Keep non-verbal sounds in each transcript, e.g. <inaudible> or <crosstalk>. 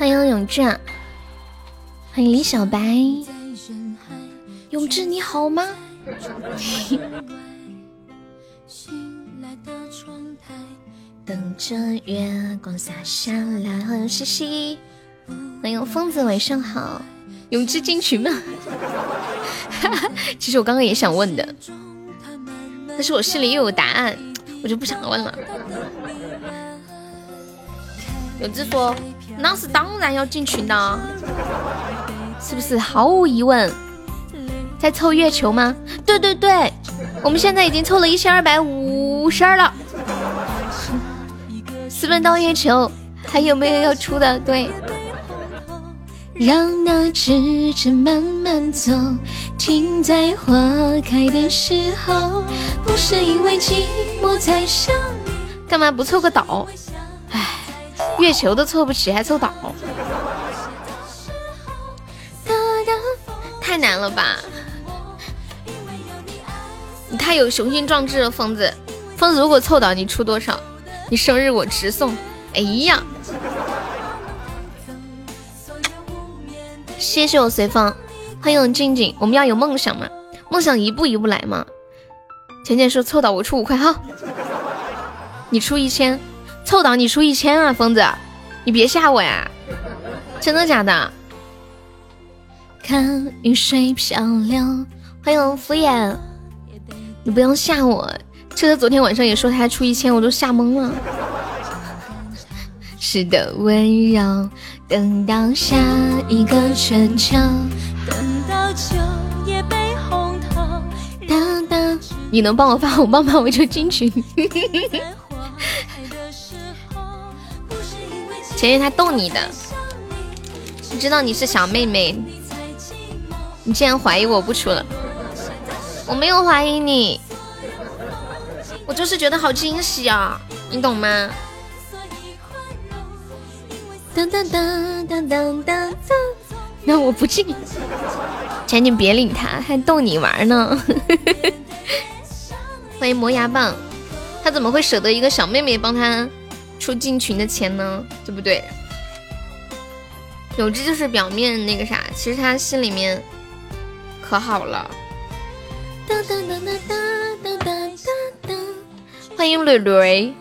欢迎永志，欢迎李小白，永志你好吗？<laughs> 等着月光洒下来，欢迎西西，欢迎疯子晚上好，永志进群吗？<laughs> 其实我刚刚也想问的，但是我心里又有答案，我就不想问了。永志说，那是当然要进群的，是不是？毫无疑问，在凑月球吗？对对对，我们现在已经凑了一千二百五十二了。私奔到月球，还有没有要出的？对，让那指针慢慢走，停在花开的时候，不是因为寂寞才想你。干嘛不凑个岛？唉，月球都凑不起，还凑岛？<laughs> 太难了吧！你太有雄心壮志了，疯子！疯子，如果凑岛，你出多少？你生日我直送，哎呀！谢谢我随风，欢迎静静。我们要有梦想嘛，梦想一步一步来嘛。浅浅说凑到我出五块哈，你出一千，凑到你出一千啊，疯子，你别吓我呀，真的假的？看雨水漂流，欢迎敷衍，你不要吓我。车车昨天晚上也说他出一千，我都吓懵了。是的，温柔，等到下一个春秋，等到秋叶被红透。当当，你能帮我发红包吗？我就进群。<laughs> 前天他逗你的，你知道你是小妹妹，你竟然怀疑我不出了？我没有怀疑你。我就是觉得好惊喜啊，你懂吗？噔噔噔噔噔噔噔，那我不进，赶紧别理他，还逗你玩呢。<laughs> 欢迎磨牙棒，他怎么会舍得一个小妹妹帮他出进群的钱呢？对不对？有志就是表面那个啥，其实他心里面可好了。欢迎蕊蕊，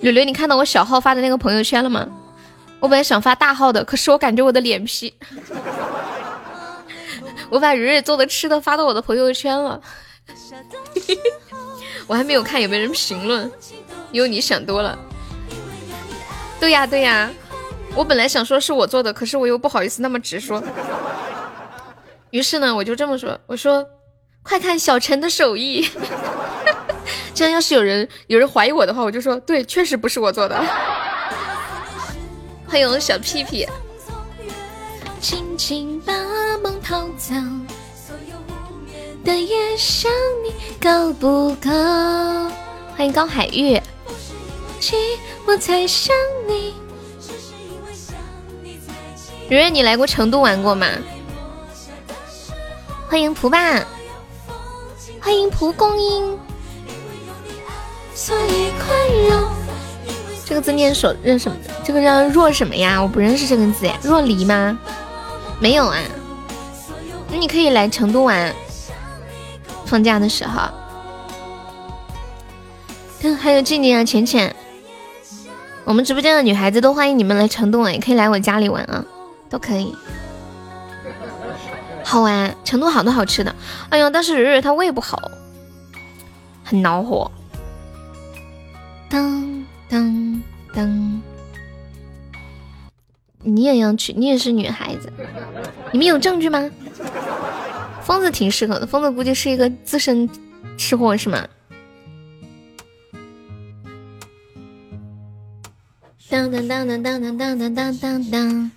蕊蕊，你看到我小号发的那个朋友圈了吗？我本来想发大号的，可是我感觉我的脸皮，<laughs> 我把蕊蕊做的吃的发到我的朋友圈了，<laughs> 我还没有看有没有人评论，因为你想多了。对呀对呀，我本来想说是我做的，可是我又不好意思那么直说，于是呢，我就这么说，我说快看小陈的手艺。<laughs> 这样要是有人有人怀疑我的话，我就说对，确实不是我做的。<laughs> 欢迎小屁屁。轻轻把梦偷走，的夜想你够不够？欢迎高海玉。我才想你。来过成都玩过吗？欢迎蒲爸，欢迎蒲公英。这个字念手认什么？这个叫若什么呀？我不认识这个字呀。若离吗？没有啊。那你可以来成都玩，放假的时候。还有静静啊，浅浅，我们直播间的女孩子都欢迎你们来成都玩，也可以来我家里玩啊，都可以。好玩，成都好多好吃的。哎呦，但是蕊蕊她胃不好，很恼火。噔噔噔！你也要去？你也是女孩子？你们有证据吗？疯子挺适合的，疯子估计是一个资深吃货，是吗？当当当当当当当当当当！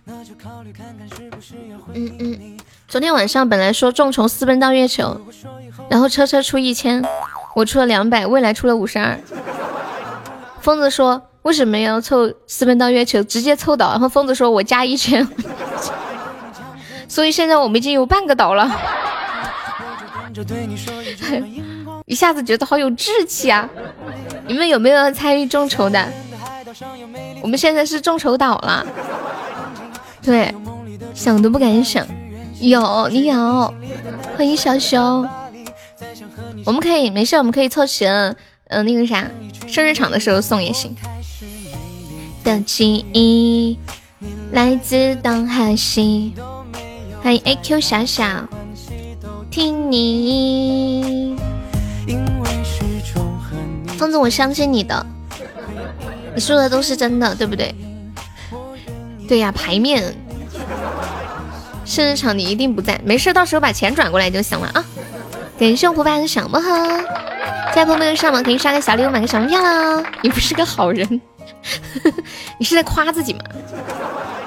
嗯嗯，昨天晚上本来说众筹私奔到月球，然后车车出一千，我出了两百，未来出了五十二。疯子说：“为什么要凑私奔到月球？直接凑岛。”然后疯子说：“我加一千。”所以现在我们已经有半个岛了。一下子觉得好有志气啊！你们有没有参与众筹的？我们现在是众筹岛了。对，想都不敢想。有你有，欢迎小熊。我们可以没事，我们可以凑齐了，嗯，那个啥，生日场的时候送也行。的记忆来自东和西。欢迎 A Q 小小，听你。疯子，我相信你的，你说的都是真的，对不对？对呀，牌面。生日场你一定不在，没事，到时候把钱转过来就行了啊。感谢我胡白的小魔盒，在朋友们上榜可以刷个小礼物，买个小门票啦。你不是个好人，<laughs> 你是在夸自己吗？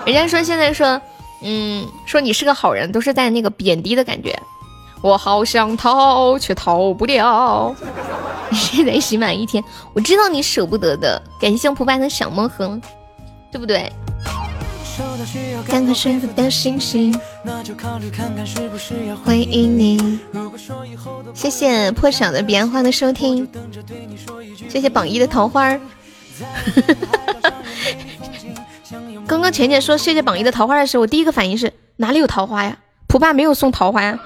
人家说现在说，嗯，说你是个好人，都是在那个贬低的感觉。我好想逃，却逃不了。你 <laughs> 是在洗满一天，我知道你舍不得的。感谢蒲白的小魔盒，对不对？看看幸福的星星，回应你。谢谢破晓的彼岸花的收听，谢谢榜一的桃花。<laughs> 刚刚浅浅说谢谢榜一的桃花的时候，我第一个反应是哪里有桃花呀？蒲爸没有送桃花呀。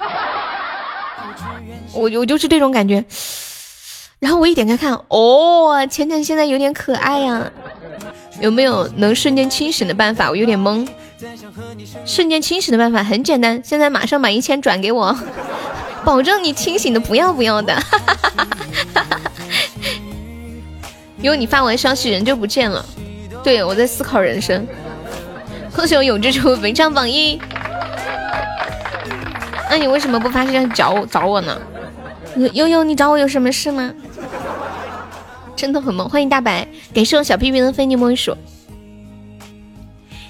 我我就是这种感觉。然后我一点开看，哦，浅浅现在有点可爱呀。有没有能瞬间清醒的办法？我有点懵。瞬间清醒的办法很简单，现在马上把一千转给我，<laughs> 保证你清醒的不要不要的。因为你发完消息人就不见了。对，我在思考人生。恭喜我永之初本场榜一。那你为什么不发消息找我找我呢？悠悠，你找我有什么事吗？真的很萌，欢迎大白，感谢我小屁屁的非你莫属。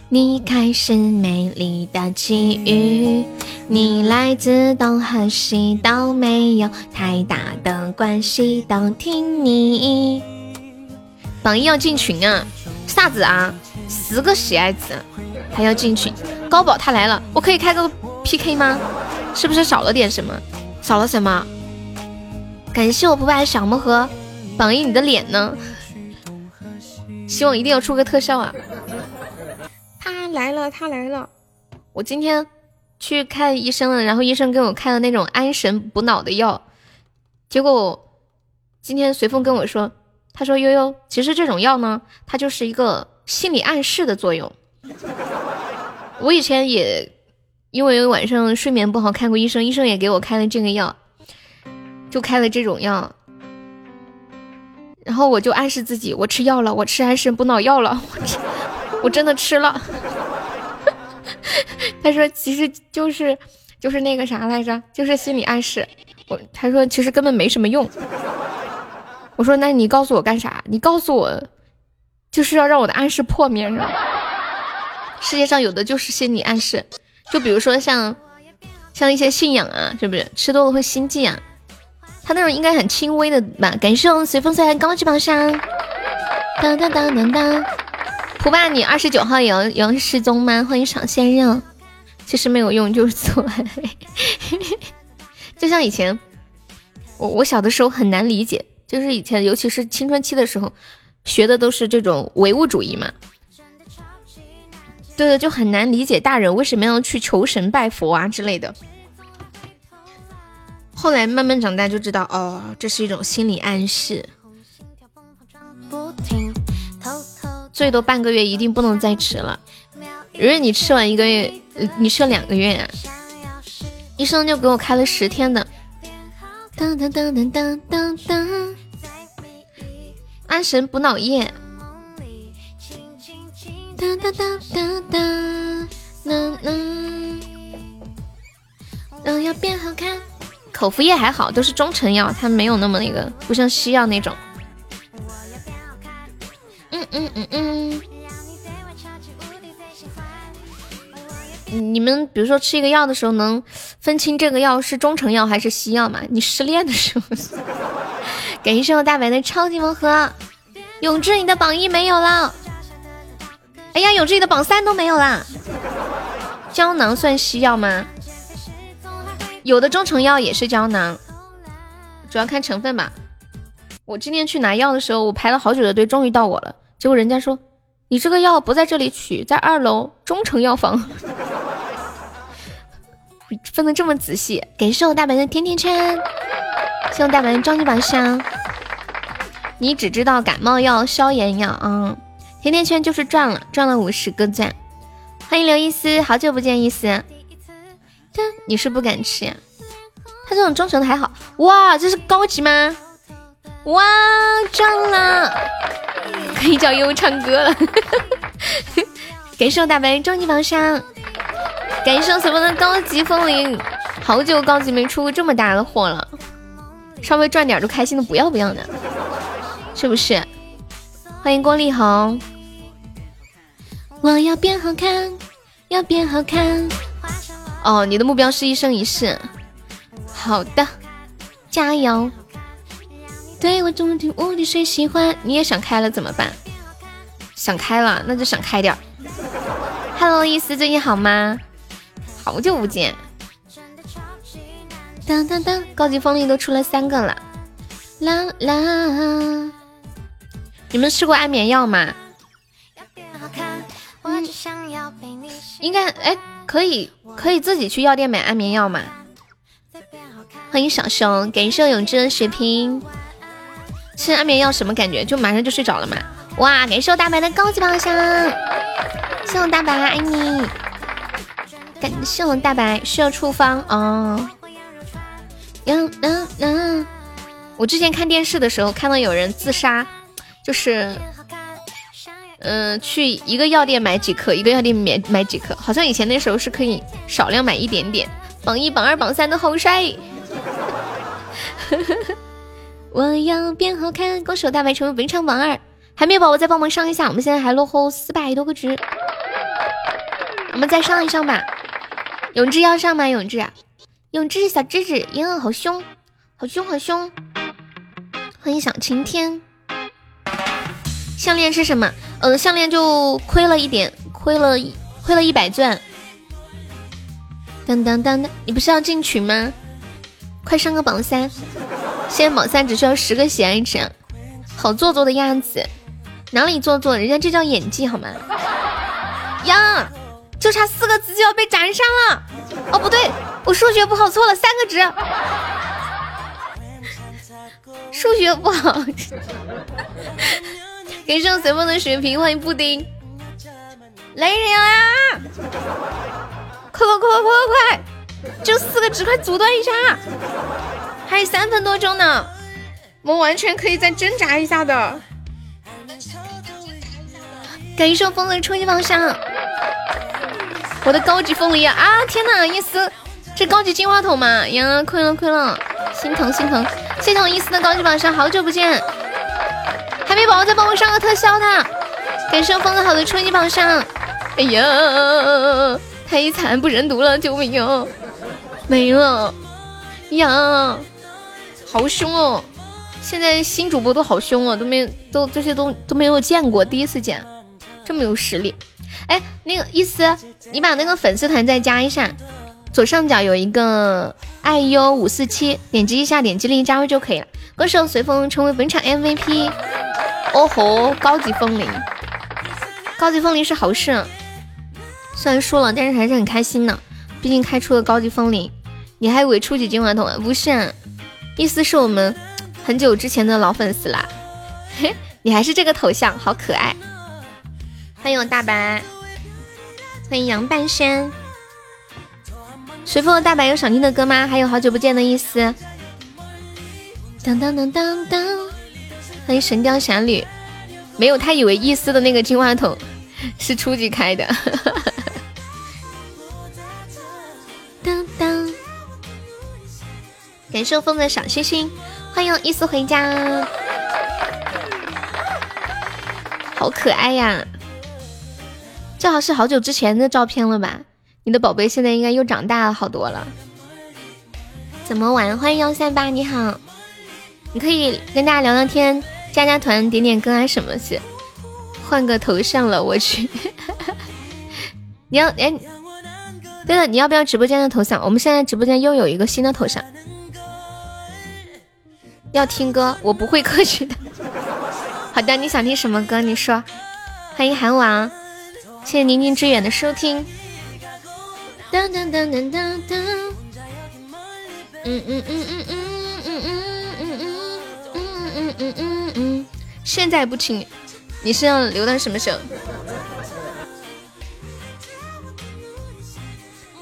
你开始美丽的际遇，你来自东和西都没有太大的关系，都听你。榜一要进群啊？啥子啊？十个喜爱值还要进群？高宝他来了，我可以开个 PK 吗？是不是少了点什么？少了什么？感谢我不败的小魔盒。榜一，你的脸呢？希望一定要出个特效啊！他来了，他来了！我今天去看医生了，然后医生给我开了那种安神补脑的药。结果今天随风跟我说，他说悠悠，其实这种药呢，它就是一个心理暗示的作用。我以前也因为晚上睡眠不好看过医生，医生也给我开了这个药，就开了这种药。然后我就暗示自己，我吃药了，我吃安神补脑药了，我吃，我真的吃了。<laughs> 他说其实就是就是那个啥来着，就是心理暗示。我他说其实根本没什么用。我说那你告诉我干啥？你告诉我就是要让我的暗示破灭是吧？世界上有的就是心理暗示，就比如说像像一些信仰啊，是不是吃多了会心悸啊？他那种应该很轻微的吧？感谢随风随高级宝箱。当当当当当，蒲爸，你二十九号也要也要失踪吗？欢迎小鲜肉。其实没有用，就是错。<laughs> 就像以前，我我小的时候很难理解，就是以前尤其是青春期的时候，学的都是这种唯物主义嘛。对的，就很难理解大人为什么要去求神拜佛啊之类的。后来慢慢长大就知道，哦，这是一种心理暗示。最多半个月，一定不能再吃了。如果你吃完一个月，你吃了两个月呀，医生就给我开了十天的。当当当当当当当，安神补脑液。当当当当当，当当，都要变好看。口服液还好，都是中成药，它没有那么那个，不像西药那种。嗯嗯嗯嗯。你们比如说吃一个药的时候，能分清这个药是中成药还是西药吗？你失恋的时候。感谢我大白的超级魔盒，永志你的榜一没有了。哎呀，永志你的榜三都没有啦。胶囊算西药吗？有的中成药也是胶囊，主要看成分吧。我今天去拿药的时候，我排了好久的队，终于到我了。结果人家说你这个药不在这里取，在二楼中成药房。<laughs> 分的这么仔细，感谢我大白的甜甜圈，谢我大白的终极宝箱。你只知道感冒药、消炎药啊，甜甜圈就是赚了，赚了五十个赞。欢迎刘一思，好久不见，一思。你是不敢吃呀？他这种中诚的还好。哇，这是高级吗？哇，赚了，可以叫悠悠唱歌了。<laughs> 感谢我大白终极宝箱。感谢我随风的高级风铃，好久高级没出过这么大的货了，稍微赚点就开心的不要不要的，是不是？欢迎郭丽红，我要变好看，要变好看。哦，你的目标是一生一世，好的，加油。对我中听无敌谁喜欢？你也想开了怎么办？想开了那就想开点。Hello，意思最近好吗？好久不见，当当当，高级风铃都出了三个了，啦啦！你们吃过安眠药吗？应该哎，可以可以自己去药店买安眠药吗？欢迎小熊，感谢永志的血瓶。吃安眠药什么感觉？就马上就睡着了嘛？哇！感谢我大白的高级宝箱，谢我大白，爱你。感谢我大白需要处方哦。嗯嗯嗯，我之前看电视的时候看到有人自杀，就是，嗯，去一个药店买几颗，一个药店买买几颗，好像以前那时候是可以少量买一点点。榜一、榜二、榜三都好帅。我要变好看，恭喜我大白成为本场榜二。还没有宝宝再帮忙上一下，我们现在还落后四百多个值，我们再上一上吧。永志要上吗？永志，永志小智智，银儿好凶，好凶，好凶！欢迎小晴天。项链是什么？呃，项链就亏了一点，亏了亏了一百钻。当当当当，你不是要进群吗？快上个榜三！现在榜三只需要十个喜爱值，好做作的样子，哪里做作？人家这叫演技好吗？呀！就差四个字就要被斩杀了！哦，不对，我数学不好，错了三个值。<laughs> 数学不好，感谢我随风的血瓶，欢迎布丁。来人啊！快快快快快快！就四个值，快阻断一下！还有三分多钟呢，我们完全可以再挣扎一下的。感谢我风的初级宝箱。我的高级风铃啊！天哪，伊思，这高级金话筒嘛？呀，亏了亏了，心疼心疼！谢谢我伊思的高级榜上，好久不见，海绵宝宝再帮我上个特效的，感谢风子好的初级榜上。哎呀，太惨不忍睹了，救命啊！没了呀，好凶哦！现在新主播都好凶哦，都没都这些都都没有见过，第一次见，这么有实力。哎，那个意思，你把那个粉丝团再加一下，左上角有一个爱优五四七，点击一下，点击立即加入就可以了。歌手随风成为本场 MVP，哦吼，高级风铃，高级风铃是好事，虽然输了，但是还是很开心呢，毕竟开出了高级风铃。你还以为初级金话筒啊？不是，意思是我们很久之前的老粉丝啦。嘿，你还是这个头像，好可爱。欢迎我大白。欢迎杨半仙，随风的大白有想听的歌吗？还有好久不见的意思。当当当当当，欢迎神雕侠侣，没有他以为意思的那个金话筒是初级开的。当当，感谢风的小星星，欢迎意思回家，好可爱呀。这好是好久之前的照片了吧？你的宝贝现在应该又长大了好多了。怎么玩？欢迎幺三八，你好，你可以跟大家聊聊天，加加团，点点歌啊什么的。换个头像了，我去。你要哎，对了，你要不要直播间的头像？我们现在直播间又有一个新的头像。要听歌，我不会客气的。好的，你想听什么歌？你说。欢迎韩王，谢谢宁静致远的收听。当当当当当当，嗯嗯嗯嗯嗯嗯嗯嗯嗯嗯嗯嗯嗯，现在不听，你是要留到什么时候？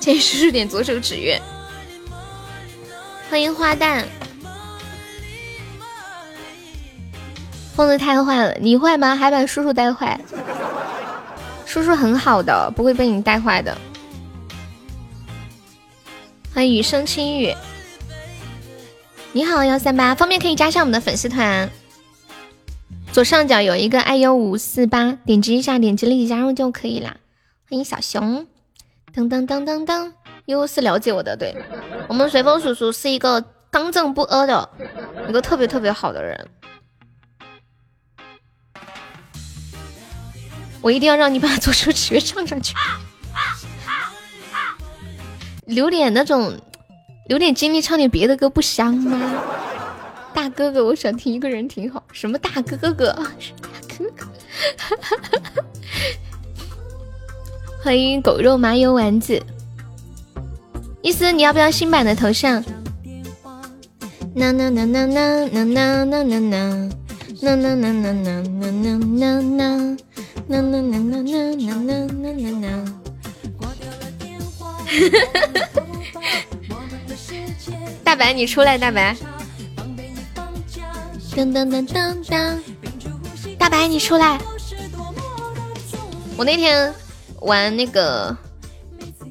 先输出点左手指月。欢迎花旦。疯子太坏了，你坏吗？还把叔叔带坏？叔叔很好的，不会被你带坏的。欢迎雨生轻雨，你好幺三八，方便可以加上我们的粉丝团，左上角有一个 i u 五四八，点击一下，点击立即加入就可以啦。欢迎小熊，噔噔噔噔噔，悠是了解我的，对我们随风叔叔是一个刚正不阿的一个特别特别好的人。我一定要让你把左手指月唱上去，留点那种，留点精力唱点别的歌不香吗？大哥哥，我想听一个人挺好。什么大哥哥？大哥哥，欢迎狗肉麻油丸子。意思你要不要新版的头像？呐呐呐呐呐呐呐呐呐呐呐呐呐呐呐呐。啦啦啦啦啦啦啦啦啦！大白，你出来！大白，噔噔噔噔噔！大白，你出来！我那天玩那个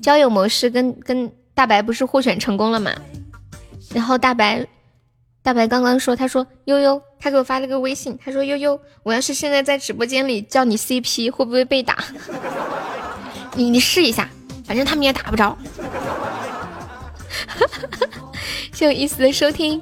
交友模式，跟跟大白不是互选成功了吗？然后大白。大白刚刚说，他说悠悠，他给我发了个微信，他说悠悠，我要是现在在直播间里叫你 CP，会不会被打？<laughs> 你你试一下，反正他们也打不着。<laughs> 谢谢意思的收听。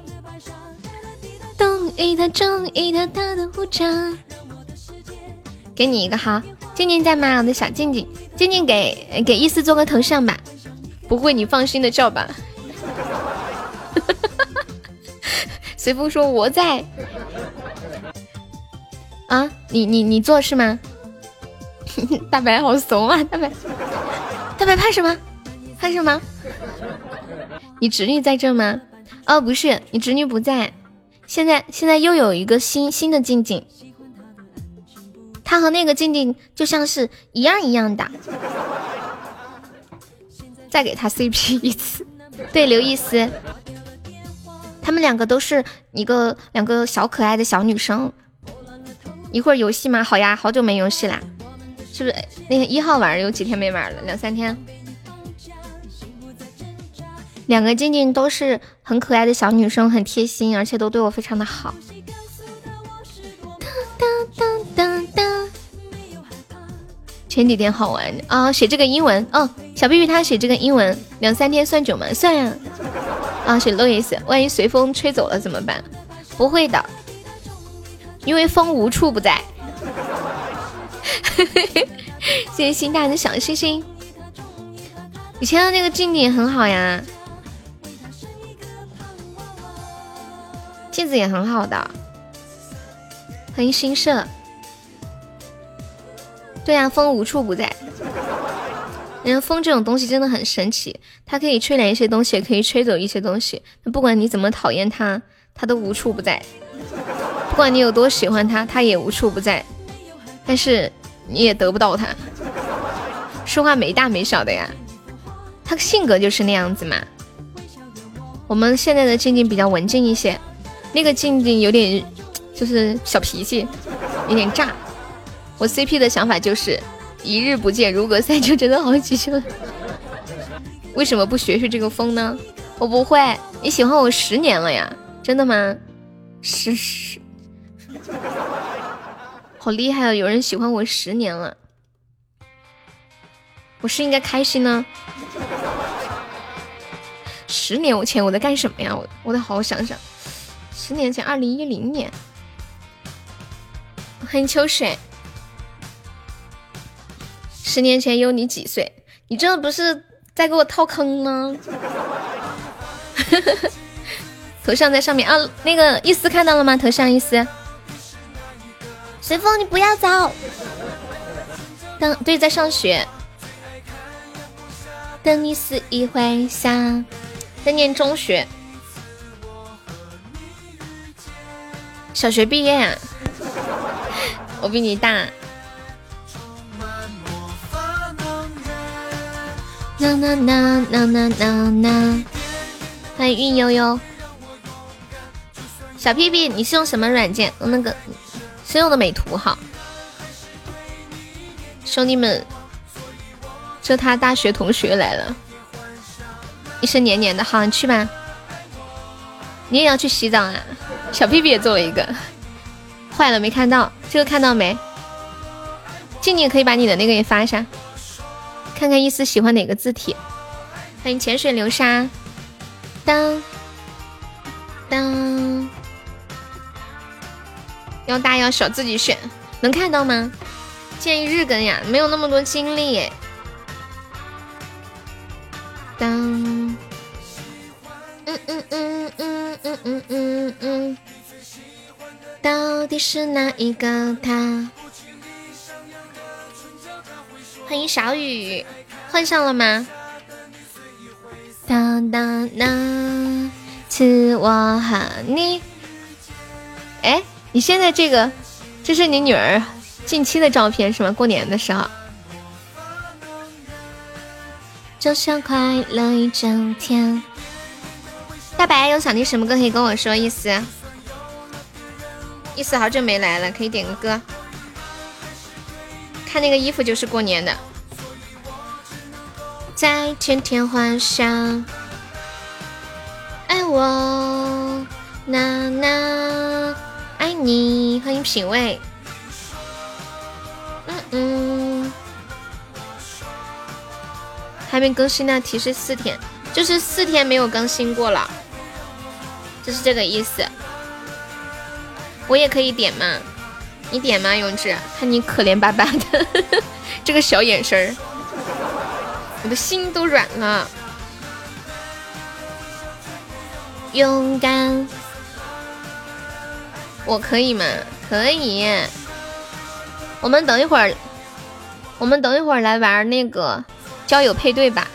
给你一个哈，静静在吗？我的小静静，静静给给意思做个头像吧，不会你放心的叫吧。<laughs> 随风说我在啊，你你你做是吗？<laughs> 大白好怂啊，大白，大白怕什么？怕什么？你侄女在这吗？哦，不是，你侄女不在。现在现在又有一个新新的静静，他和那个静静就像是一样一样的。再给他 CP 一次，对，刘易斯。他们两个都是一个两个小可爱的小女生，一会儿游戏吗？好呀，好久没游戏啦，是不是？那个一号玩有几天没玩了？两三天。两个静静都是很可爱的小女生，很贴心，而且都对我非常的好。前几天好玩啊，写这个英文哦，小碧碧她写这个英文，两三天算久吗？算呀。啊，写 Louis，万一随风吹走了怎么办？不会的，因为风无处不在。谢谢心大的小星星。以前的那个静静很好呀，镜子也很好的。欢迎新社。对呀，风无处不在。人风这种东西真的很神奇，它可以吹来一些东西，也可以吹走一些东西。不管你怎么讨厌它，它都无处不在；不管你有多喜欢它，它也无处不在。但是你也得不到它。说话没大没小的呀，他性格就是那样子嘛。我们现在的静静比较文静一些，那个静静有点就是小脾气，有点炸。我 CP 的想法就是。一日不见如隔三秋，真的好几秋。<laughs> 为什么不学学这个风呢？我不会。你喜欢我十年了呀？真的吗？十十，好厉害啊！有人喜欢我十年了，我是应该开心呢？十年前我在干什么呀？我我得好好想想。十年前，二零一零年。欢迎秋水。十年前有你几岁？你这不是在给我套坑吗？<laughs> 头像在上面啊，那个意思看到了吗？头像意思，随风你不要走，等对，在上学。等你肆意回想，在念中学，小学毕业呀。我比你大。呐呐呐呐呐呐呐！欢迎运悠悠。小屁屁，你是用什么软件？用那个是用的美图哈。兄弟们，这他大学同学来了，一身黏黏的，好，你去吧。你也要去洗澡啊？小屁屁也做了一个，坏了没看到，这个看到没？静静可以把你的那个也发一下，看看意思喜欢哪个字体。欢迎浅水流沙，当当。要大要小自己选，能看到吗？建议日更呀，没有那么多精力。当，嗯嗯嗯嗯嗯嗯嗯嗯，到底是哪一个他？欢迎小雨，换上了吗？当当当，是我和你。哎。你现在这个，这是你女儿近期的照片是吗？过年的时候。就像快乐一整天。大白有想听什么歌可以跟我说，意思。意思好久没来了，可以点个歌。看那个衣服就是过年的。在天天幻想，爱我，呐呐。爱你，欢迎品味。嗯嗯，还没更新呢，提示四天，就是四天没有更新过了，就是这个意思。我也可以点吗？你点吗，永志？看你可怜巴巴的 <laughs> 这个小眼神儿，我的心都软了。勇敢。我可以吗？可以。我们等一会儿，我们等一会儿来玩那个交友配对吧？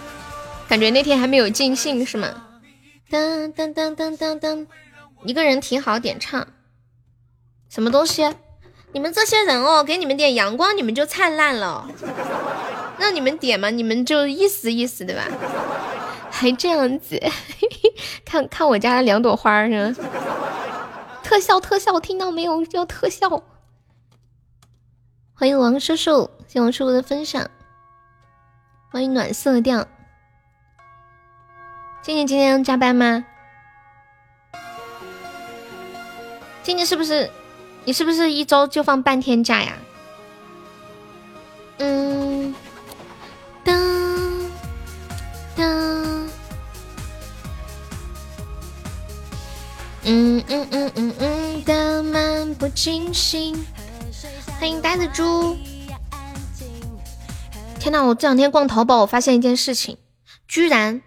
感觉那天还没有尽兴是吗？噔噔噔噔噔噔，一个人挺好点唱，什么东西？你们这些人哦，给你们点阳光，你们就灿烂了。让你们点嘛，你们就意思意思对吧？还这样子，<laughs> 看看我家的两朵花是吗？特效特效，听到没有？要特效！欢迎王叔叔，谢王叔叔的分享。欢迎暖色调。静静今天加班吗？静静是不是？你是不是一周就放半天假呀？嗯。当当。嗯嗯嗯嗯嗯的漫不经心，欢迎呆子猪。天呐，我这两天逛淘宝，我发现一件事情，居然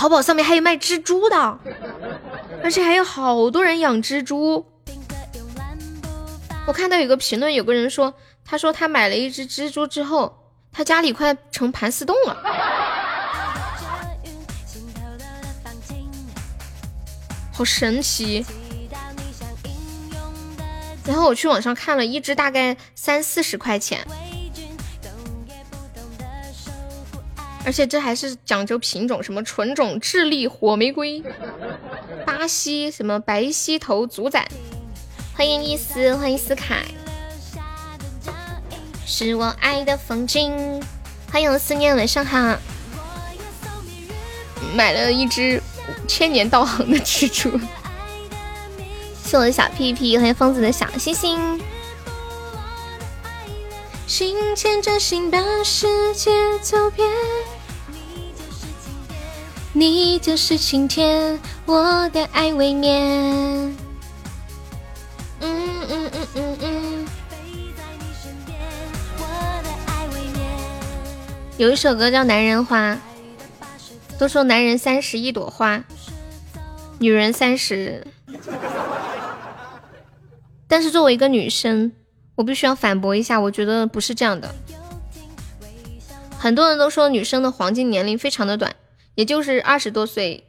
淘宝上面还有卖蜘蛛的，而且还有好多人养蜘蛛。我看到有个评论，有个人说，他说他买了一只蜘蛛之后，他家里快成盘丝洞了。好神奇！然后我去网上看了一只，大概三四十块钱，而且这还是讲究品种，什么纯种智利火玫瑰、巴西什么白犀头主宰。欢迎伊思，欢迎斯凯，是我爱的风景。欢迎思念，晚上好。买了一只。千年道行的蜘蛛，是我的小屁屁，欢迎疯子的小星星。心牵着心，把世界走遍。你就是晴天，我的爱未眠。嗯嗯嗯嗯嗯。有一首歌叫《男人花》。都说男人三十一朵花，女人三十。但是作为一个女生，我必须要反驳一下，我觉得不是这样的。很多人都说女生的黄金年龄非常的短，也就是二十多岁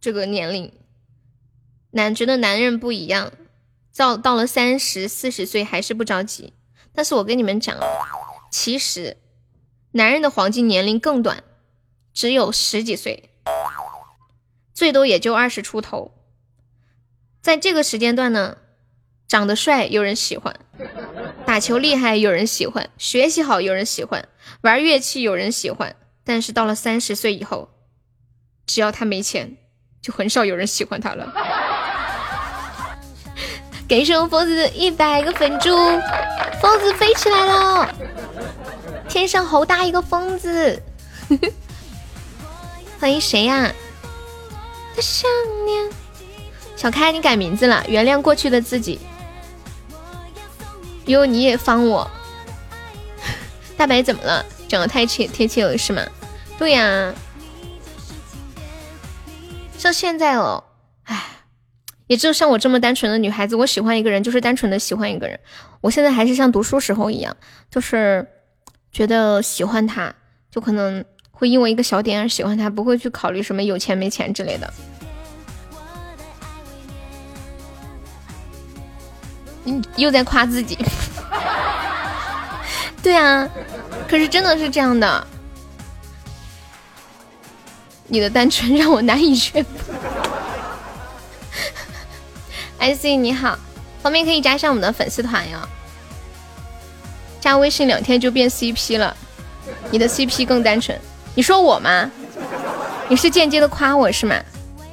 这个年龄。男觉得男人不一样，到到了三十四十岁还是不着急。但是我跟你们讲啊，其实男人的黄金年龄更短，只有十几岁，最多也就二十出头。在这个时间段呢。长得帅有人喜欢，打球厉害有人喜欢，学习好有人喜欢，玩乐器有人喜欢。但是到了三十岁以后，只要他没钱，就很少有人喜欢他了。感谢我疯子的一百个粉猪，疯子飞起来了，天上好大一个疯子。<laughs> 欢迎谁呀？的想念，小开你改名字了，原谅过去的自己。哟，你也方我，大白怎么了？长得太贴贴切了是吗？对呀，像现在哦，唉，也只有像我这么单纯的女孩子，我喜欢一个人就是单纯的喜欢一个人。我现在还是像读书时候一样，就是觉得喜欢他，就可能会因为一个小点而喜欢他，不会去考虑什么有钱没钱之类的。你又在夸自己，<laughs> 对啊，可是真的是这样的。你的单纯让我难以驯服。<laughs> IC 你好，方便可以加上我们的粉丝团哟。加微信两天就变 CP 了，你的 CP 更单纯。你说我吗？你是间接的夸我是吗？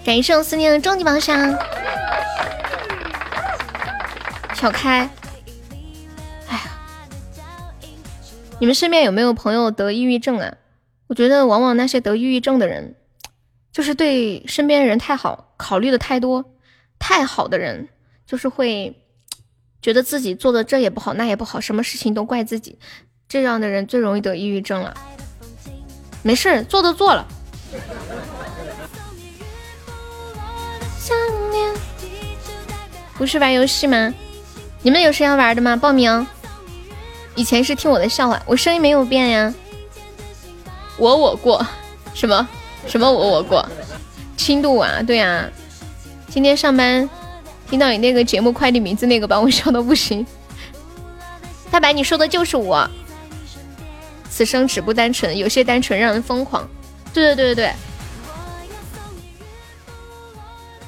感谢我思念的终极宝箱。小开，哎呀，你们身边有没有朋友得抑郁症啊？我觉得往往那些得抑郁症的人，就是对身边人太好，考虑的太多，太好的人，就是会觉得自己做的这也不好，那也不好，什么事情都怪自己，这样的人最容易得抑郁症了。没事，做都做了。不是玩游戏吗？你们有谁要玩的吗？报名。以前是听我的笑话，我声音没有变呀。我我过，什么什么我我过，轻度啊，对啊。今天上班听到你那个节目快递名字那个，把我笑到不行。大白，你说的就是我。此生只不单纯，有些单纯让人疯狂。对对对对对。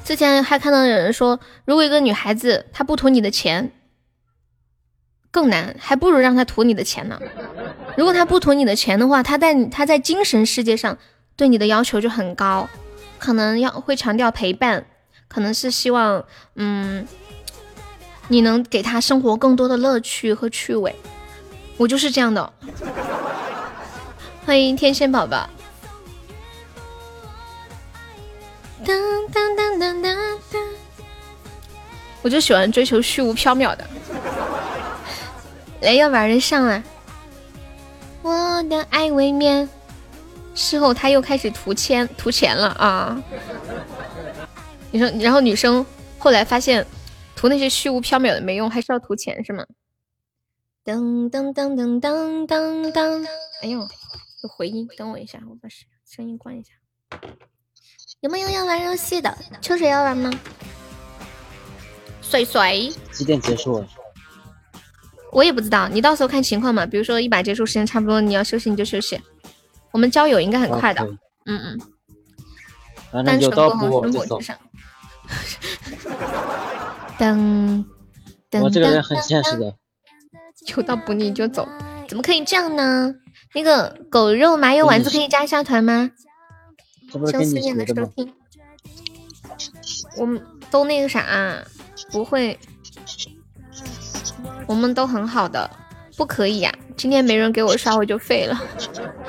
之前还看到有人说，如果一个女孩子她不图你的钱。更难，还不如让他图你的钱呢。如果他不图你的钱的话，他在他在精神世界上对你的要求就很高，可能要会强调陪伴，可能是希望嗯你能给他生活更多的乐趣和趣味。我就是这样的。欢迎天仙宝宝。当当当当当，我就喜欢追求虚无缥缈的。来，要玩人上啊！我的爱未眠。事后他又开始图钱图钱了啊！你说，然后女生后来发现图那些虚无缥缈的没用，还是要图钱是吗？噔噔噔噔噔噔噔！哎呦，有回音，等我一下，我把声声音关一下。有没有要玩游戏的？秋水要玩吗？水水几点结束？我也不知道，你到时候看情况嘛。比如说一把结束时间差不多，你要休息你就休息。我们交友应该很快的，嗯嗯。单纯过后是果上。噔 <laughs> 噔。我这个人很现实的。有到补你就走，怎么可以这样呢？那个狗肉麻油丸子可以加一下团吗？相思念的收听。我们都那个啥，不会。我们都很好的，不可以呀！今天没人给我刷，我就废了。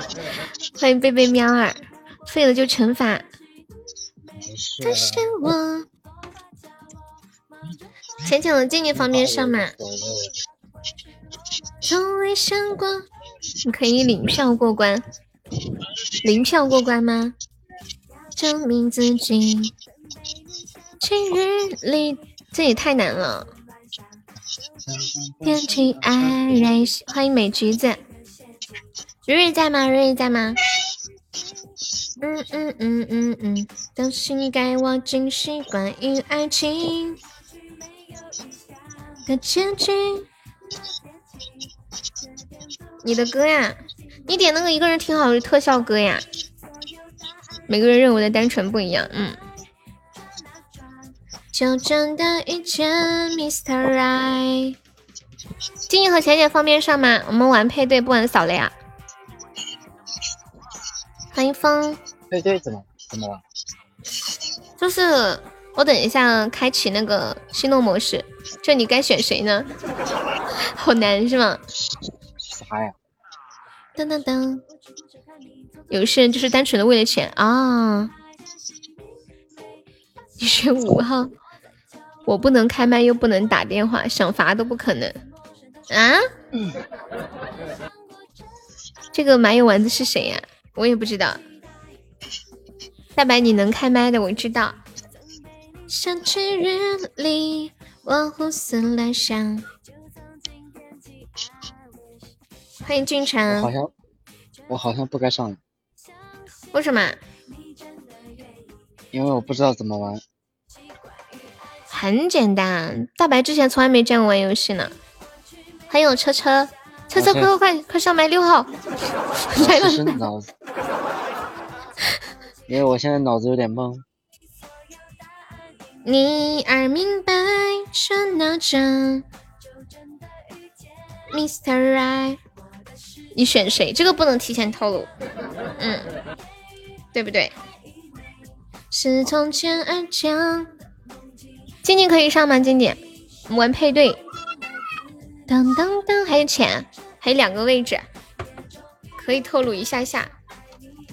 <laughs> 欢迎贝贝喵儿，废了就惩罚。但是我浅浅的静静方便上吗？从未想过你可以领票过关，零票过关吗？证明自己。今日里，这也太难了。天气爱瑞欢迎美橘子，瑞瑞在吗？瑞瑞在吗？嗯嗯嗯嗯嗯，都是该我惊喜关于爱情的结局。你的歌呀，你点那个一个人挺好的特效歌呀。每个人认为的单纯不一样，嗯。就真的遇见 Mr. Right。静怡和浅浅方便上吗？我们玩配对，不玩扫雷啊。欢迎风。配对怎么怎么了？就是我等一下开启那个心动模式，这你该选谁呢？<laughs> 好难是吗？啥呀？噔噔噔，有些人就是单纯的为了钱啊！你选五号，我不能开麦又不能打电话，想罚都不可能啊！这个麻油丸子是谁呀？我也不知道。大白，你能开麦的，我知道。想去日里，我胡思乱想。欢迎俊成。好像我好像不该上。为什么？因为我不知道怎么玩。很简单，大白之前从来没见过玩游戏呢。欢迎我车车，车车快快快快上麦六号来了。因为我现在脑子有点懵。你而明白这那真，Mr. Right。你选谁？这个不能提前透露，嗯，对不对？是从前而讲。静静可以上吗？静静，我们玩配对。当当当，还有钱，还有两个位置，可以透露一下下，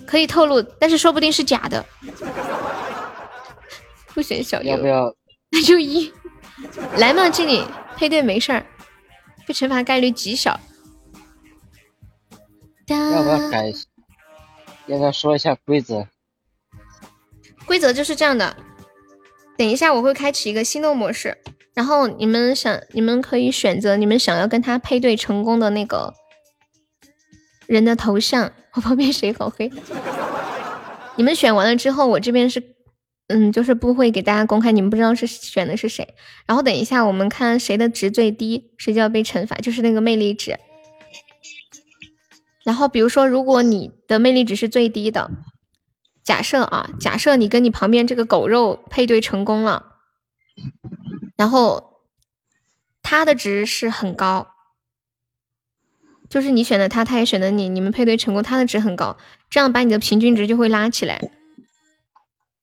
可以透露，但是说不定是假的。<laughs> 不选小优，要不要？那就一。来嘛，静静配对没事儿，被惩罚概率极小。要不要改？要不要说一下规则？规则就是这样的。等一下，我会开启一个心动模式，然后你们想，你们可以选择你们想要跟他配对成功的那个人的头像。<laughs> 我旁边谁好黑？你们选完了之后，我这边是，嗯，就是不会给大家公开，你们不知道是选的是谁。然后等一下，我们看谁的值最低，谁就要被惩罚，就是那个魅力值。然后，比如说，如果你的魅力值是最低的，假设啊，假设你跟你旁边这个狗肉配对成功了，然后他的值是很高，就是你选的他，他也选的你，你们配对成功，他的值很高，这样把你的平均值就会拉起来。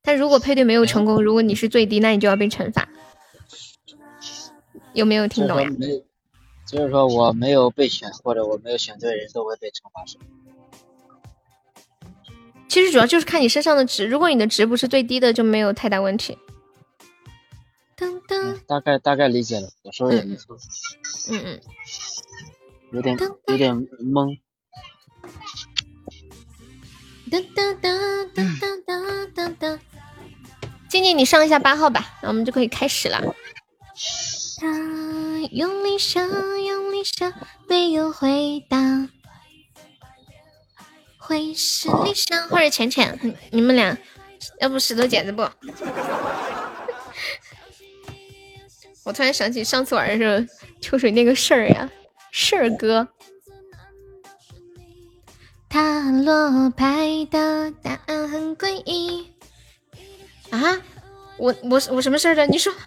但如果配对没有成功，如果你是最低，那你就要被惩罚。有没有听懂呀？就是说我没有被选，或者我没有选对人，都会被惩罚是吗？其实主要就是看你身上的值，如果你的值不是最低的，就没有太大问题。噔噔，大概大概理解了，我说的也没错。嗯嗯，有点有点懵。噔噔噔噔噔噔噔，静静，你上一下八号吧，那我们就可以开始了。他用力想，用力想，没有回答。会是理想，或者浅浅，你们俩，要不石头剪子布？<laughs> 我突然想起上次玩的时候秋水那个事儿呀，事儿哥。塔罗牌的答案很诡异。啊？我我我什么事儿的？你说。<laughs>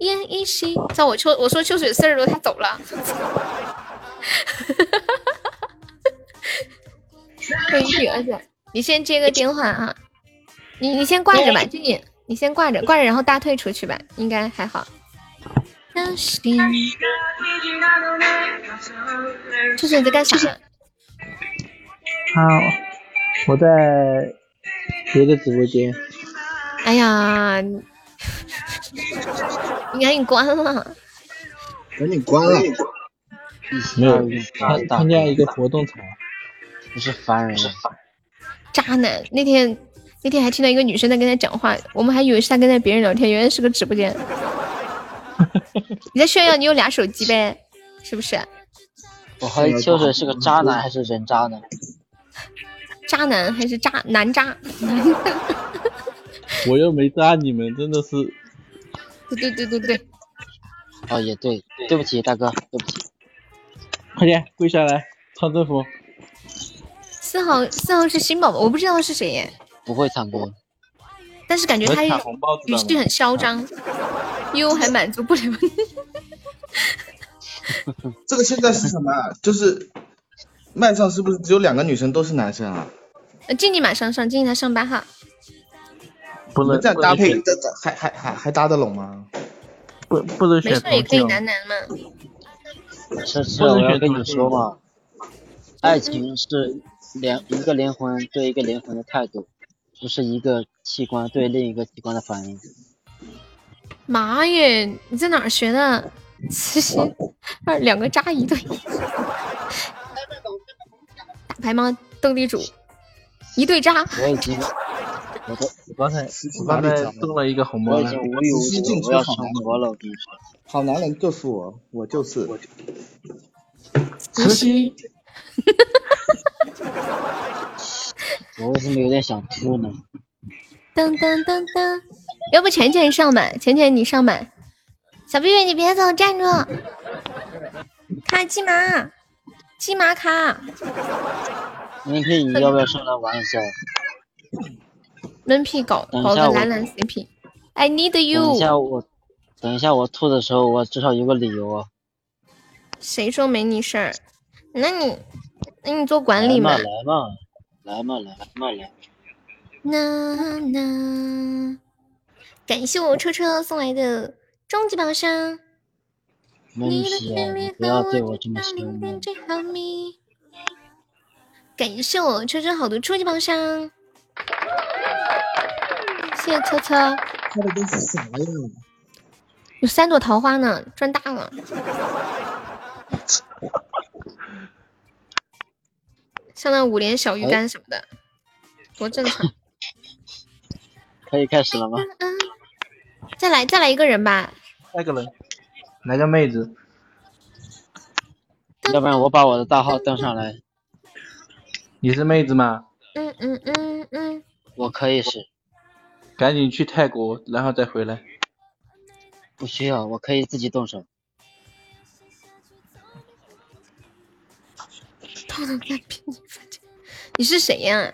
演一戏，在我秋我说秋水事儿的时候，他走了。<laughs> 可以，而且你先接个电话啊，你你先挂着吧，静静，你先挂着挂着，然后大退出去吧，应该还好。秋水你在干啥？好，我在别的直播间。哎呀，<laughs> 你赶紧关了，赶紧关了。没有参参加一个活动才，不是烦人，渣男。那天那天还听到一个女生在跟他讲话，我们还以为是他跟在别人聊天，原来是个直播间。<laughs> 你在炫耀你有俩手机呗？是不是？我怀疑秋水是个渣男还是人渣呢？<laughs> 渣男还是渣男渣？我又没渣你们，真的是。<laughs> 对对对对对。哦，也对，对不起大哥，对不起。快点跪下来，唱政府。四号，四号是新宝宝，我不知道是谁耶。不会唱歌，但是感觉他语气很嚣张，又还满足不了。<laughs> 这个现在是什么？就是麦上是不是只有两个女生都是男生啊？呃，静静马上上，静静他上班哈。不能这样搭配，这这还还还还搭得拢吗？不不能选。没事也可以男男嘛。是是，我要跟你说嘛，爱情是。两一个灵魂对一个灵魂的态度，不是一个器官对另一个器官的反应。妈耶！你在哪儿学的？其实二两个渣一对，打牌吗？斗地主，一对渣。我已经，我刚才我刚才中了一个红包了。慈心进出好男人，好男人就是我，我就是。慈心。<laughs> 我为什么有点想吐呢？噔噔噔噔，要不浅浅上吧，浅浅你上吧。小碧碧你别走，站住！卡骑马，骑马卡。闷屁，你要不要上来玩一下？闷屁搞搞个蓝蓝 CP。I need you。等一下我，等一下我吐的时候，我至少有个理由啊。谁说没你事儿？那你。那你做管理嘛？来嘛，来嘛，来嘛，来。那那，感谢我车车送来的终极宝箱。你不要对我这么凶。感谢我车车好多初级宝箱。谢谢车车。他的都是啥呀？有三朵桃花呢，赚大了。像那五连小鱼干什么的，多正常。可以开始了吗？再来再来一个人吧。来个人，来个妹子。要不然我把我的大号登上来。你是妹子吗？嗯嗯嗯嗯。我可以是。赶紧去泰国，然后再回来。不需要，我可以自己动手。<laughs> 偷偷在骗你是谁呀？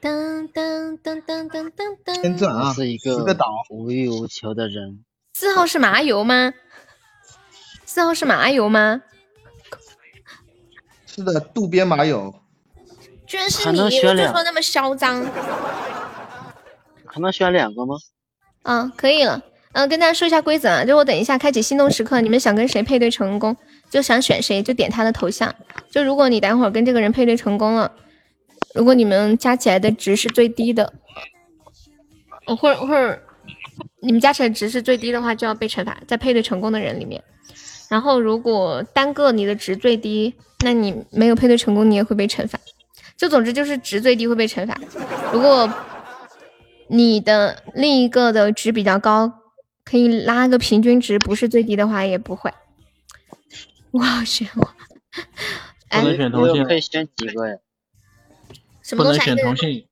当当当当当当当。先转啊！是一个无欲无求的人。四号是麻油吗？四号是麻油吗？是的，渡边麻友。居然是你！我就说那么嚣张。还能选两个吗？嗯，可以了。嗯，跟大家说一下规则啊，就我等一下开启心动时刻，你们想跟谁配对成功？就想选谁就点他的头像。就如果你待会儿跟这个人配对成功了，如果你们加起来的值是最低的，我或者或者你们加起来值是最低的话，就要被惩罚在配对成功的人里面。然后如果单个你的值最低，那你没有配对成功，你也会被惩罚。就总之就是值最低会被惩罚。如果你的另一个的值比较高，可以拉个平均值，不是最低的话也不会。<laughs> 哇，选我！不能选同性，可以选几个呀？什么不能选同性？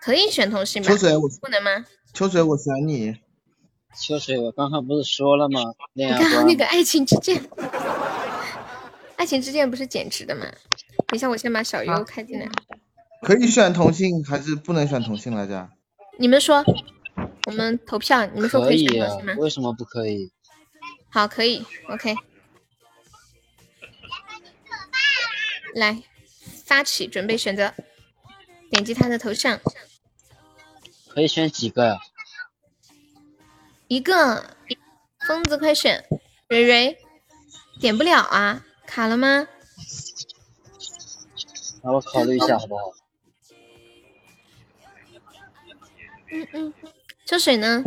可以选同性吗？秋水，我不能吗？秋水，我选你。秋水，我刚刚不是说了吗？你看那个爱情之剑，<laughs> 爱情之剑不是减值的吗？等一下，我先把小优开进来。可以选同性还是不能选同性来着？你们说，我们投票。你们说可以选吗？为什么不可以？好，可以，OK。来，发起，准备选择，点击他的头像，可以选几个呀？一个，疯子快选，蕊蕊，点不了啊，卡了吗？那我考虑一下好不好？嗯嗯，秋水呢？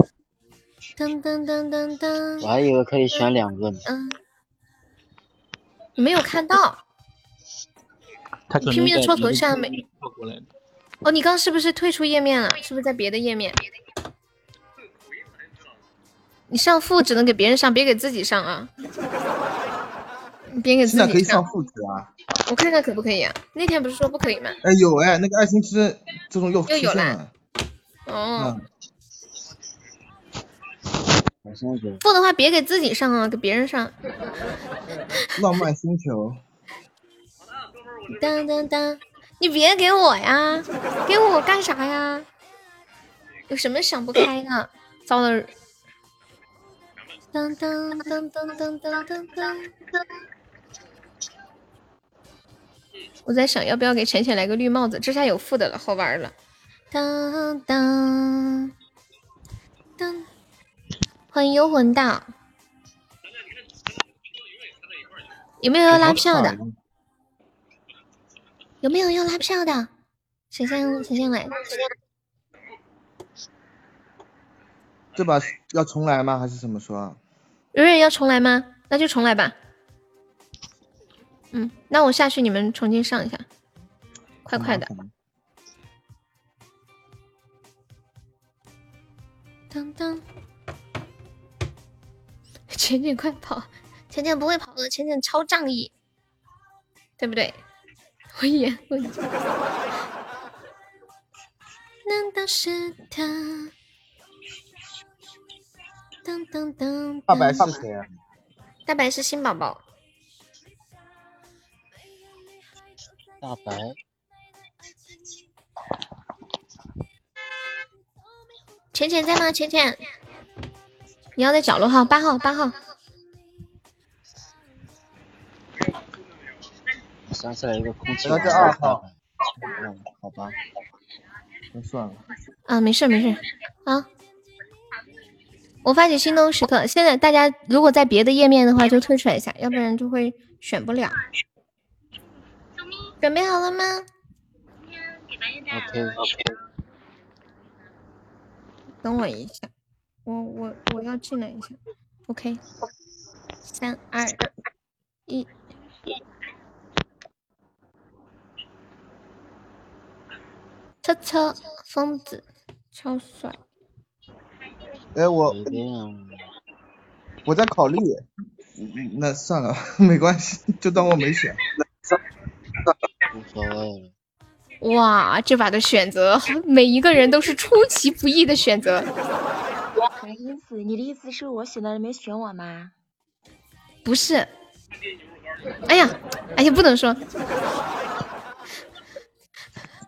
噔噔噔噔噔。我还以为可以选两个呢。嗯，没有看到。他拼命的戳头像没？哦，你刚是不是退出页面了？是不是在别的页面？你上副只能给别人上，别给自己上啊！别给自己现在可以上副职啊？我看看可不可以啊？那天不是说不可以吗？哎，有哎，那个爱心之这种又出现了。哦。好像有。副的话别给自己上啊，给别人上。<laughs> 浪漫星球。当当当！你别给我呀，给我干啥呀？有什么想不开的？糟了！当当当当当当当当！我在想要不要给浅浅来个绿帽子，这下有副的了，好玩了。当当当！欢迎幽魂道，有没有要拉票的？有没有要拉票的？谁先谁先来？这把要重来吗？还是怎么说？蕊蕊要重来吗？那就重来吧。嗯，那我下去，你们重新上一下，快快的。当当，<laughs> 浅浅快跑！浅浅不会跑的，浅浅超仗义，对不对？我演，我演。难道是他？噔噔噔。大白是谁啊？大白是新宝宝。大白。浅浅在吗？浅浅，你要在角落哈，八号，八号。想起来一个空气。要在二号。嗯，好吧。那算了。啊，没事没事。啊。我发起心动时刻，现在大家如果在别的页面的话，就退出来一下，要不然就会选不了。准备好了吗？OK OK。等我一下，我我我要进来一下。OK。三二一。车车疯子超帅。哎，我我在考虑，那算了，<laughs> 没关系，就当我没选。无所谓。哇，这把的选择，<laughs> 每一个人都是出其不意的选择。啥意思？你的意思是我选的人没选我吗？不是。哎呀，哎呀，不能说。<laughs>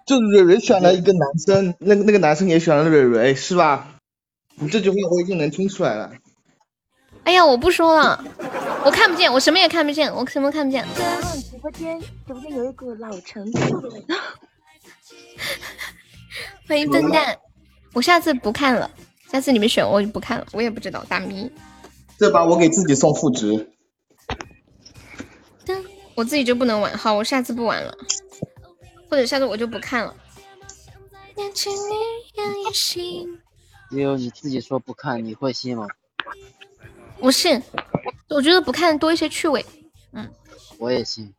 就蕊蕊选了一个男生，那个那个男生也选了蕊蕊，是吧？你这句话我已经能听出来了。哎呀，我不说了，我看不见，我什么也看不见，我什么看不见。直播间，直播间有一股老陈醋的味道。<laughs> 欢迎笨蛋，我下次不看了，下次你们选我就不看了，我也不知道大咪。这把我给自己送副职。我自己就不能玩，好，我下次不玩了，或者下次我就不看了。只有你自己说不看，你会信吗？我信，我觉得不看多一些趣味。嗯，我也信。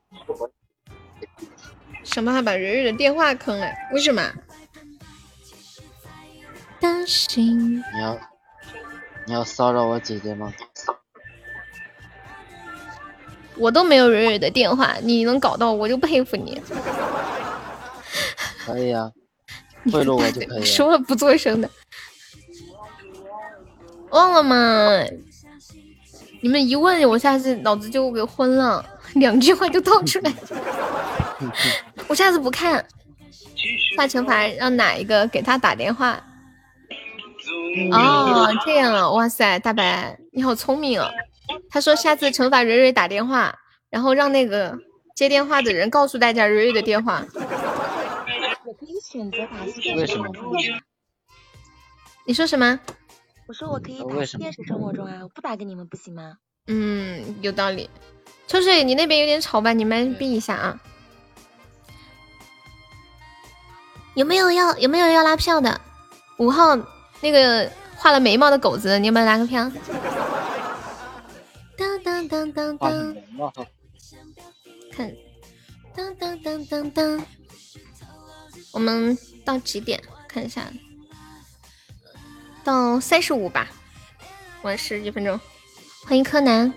什么还把蕊蕊的电话坑了？为什么？担心。你要你要骚扰我姐姐吗？我都没有蕊蕊的电话，你能搞到我就佩服你。可以啊，贿赂我就可以。说了不做声的。忘了吗？你们一问我，下次脑子就给昏了，两句话就套出来。<laughs> 我下次不看，下惩罚让哪一个给他打电话？哦，这样啊！哇塞，大白你好聪明哦。他说下次惩罚蕊蕊打电话，然后让那个接电话的人告诉大家蕊蕊的电话。我可以选择打为什么？你说什么？我说我可以打现实生活中啊，我不打给你们不行吗？嗯，有道理。秋水，你那边有点吵吧？你们闭一下啊。有没有要有没有要拉票的？五号那个画了眉毛的狗子，你有没有拉个票？<laughs> 当当当当当。看。当当当当当。我们到几点？看一下，到三十五吧，晚十几分钟。欢迎柯南，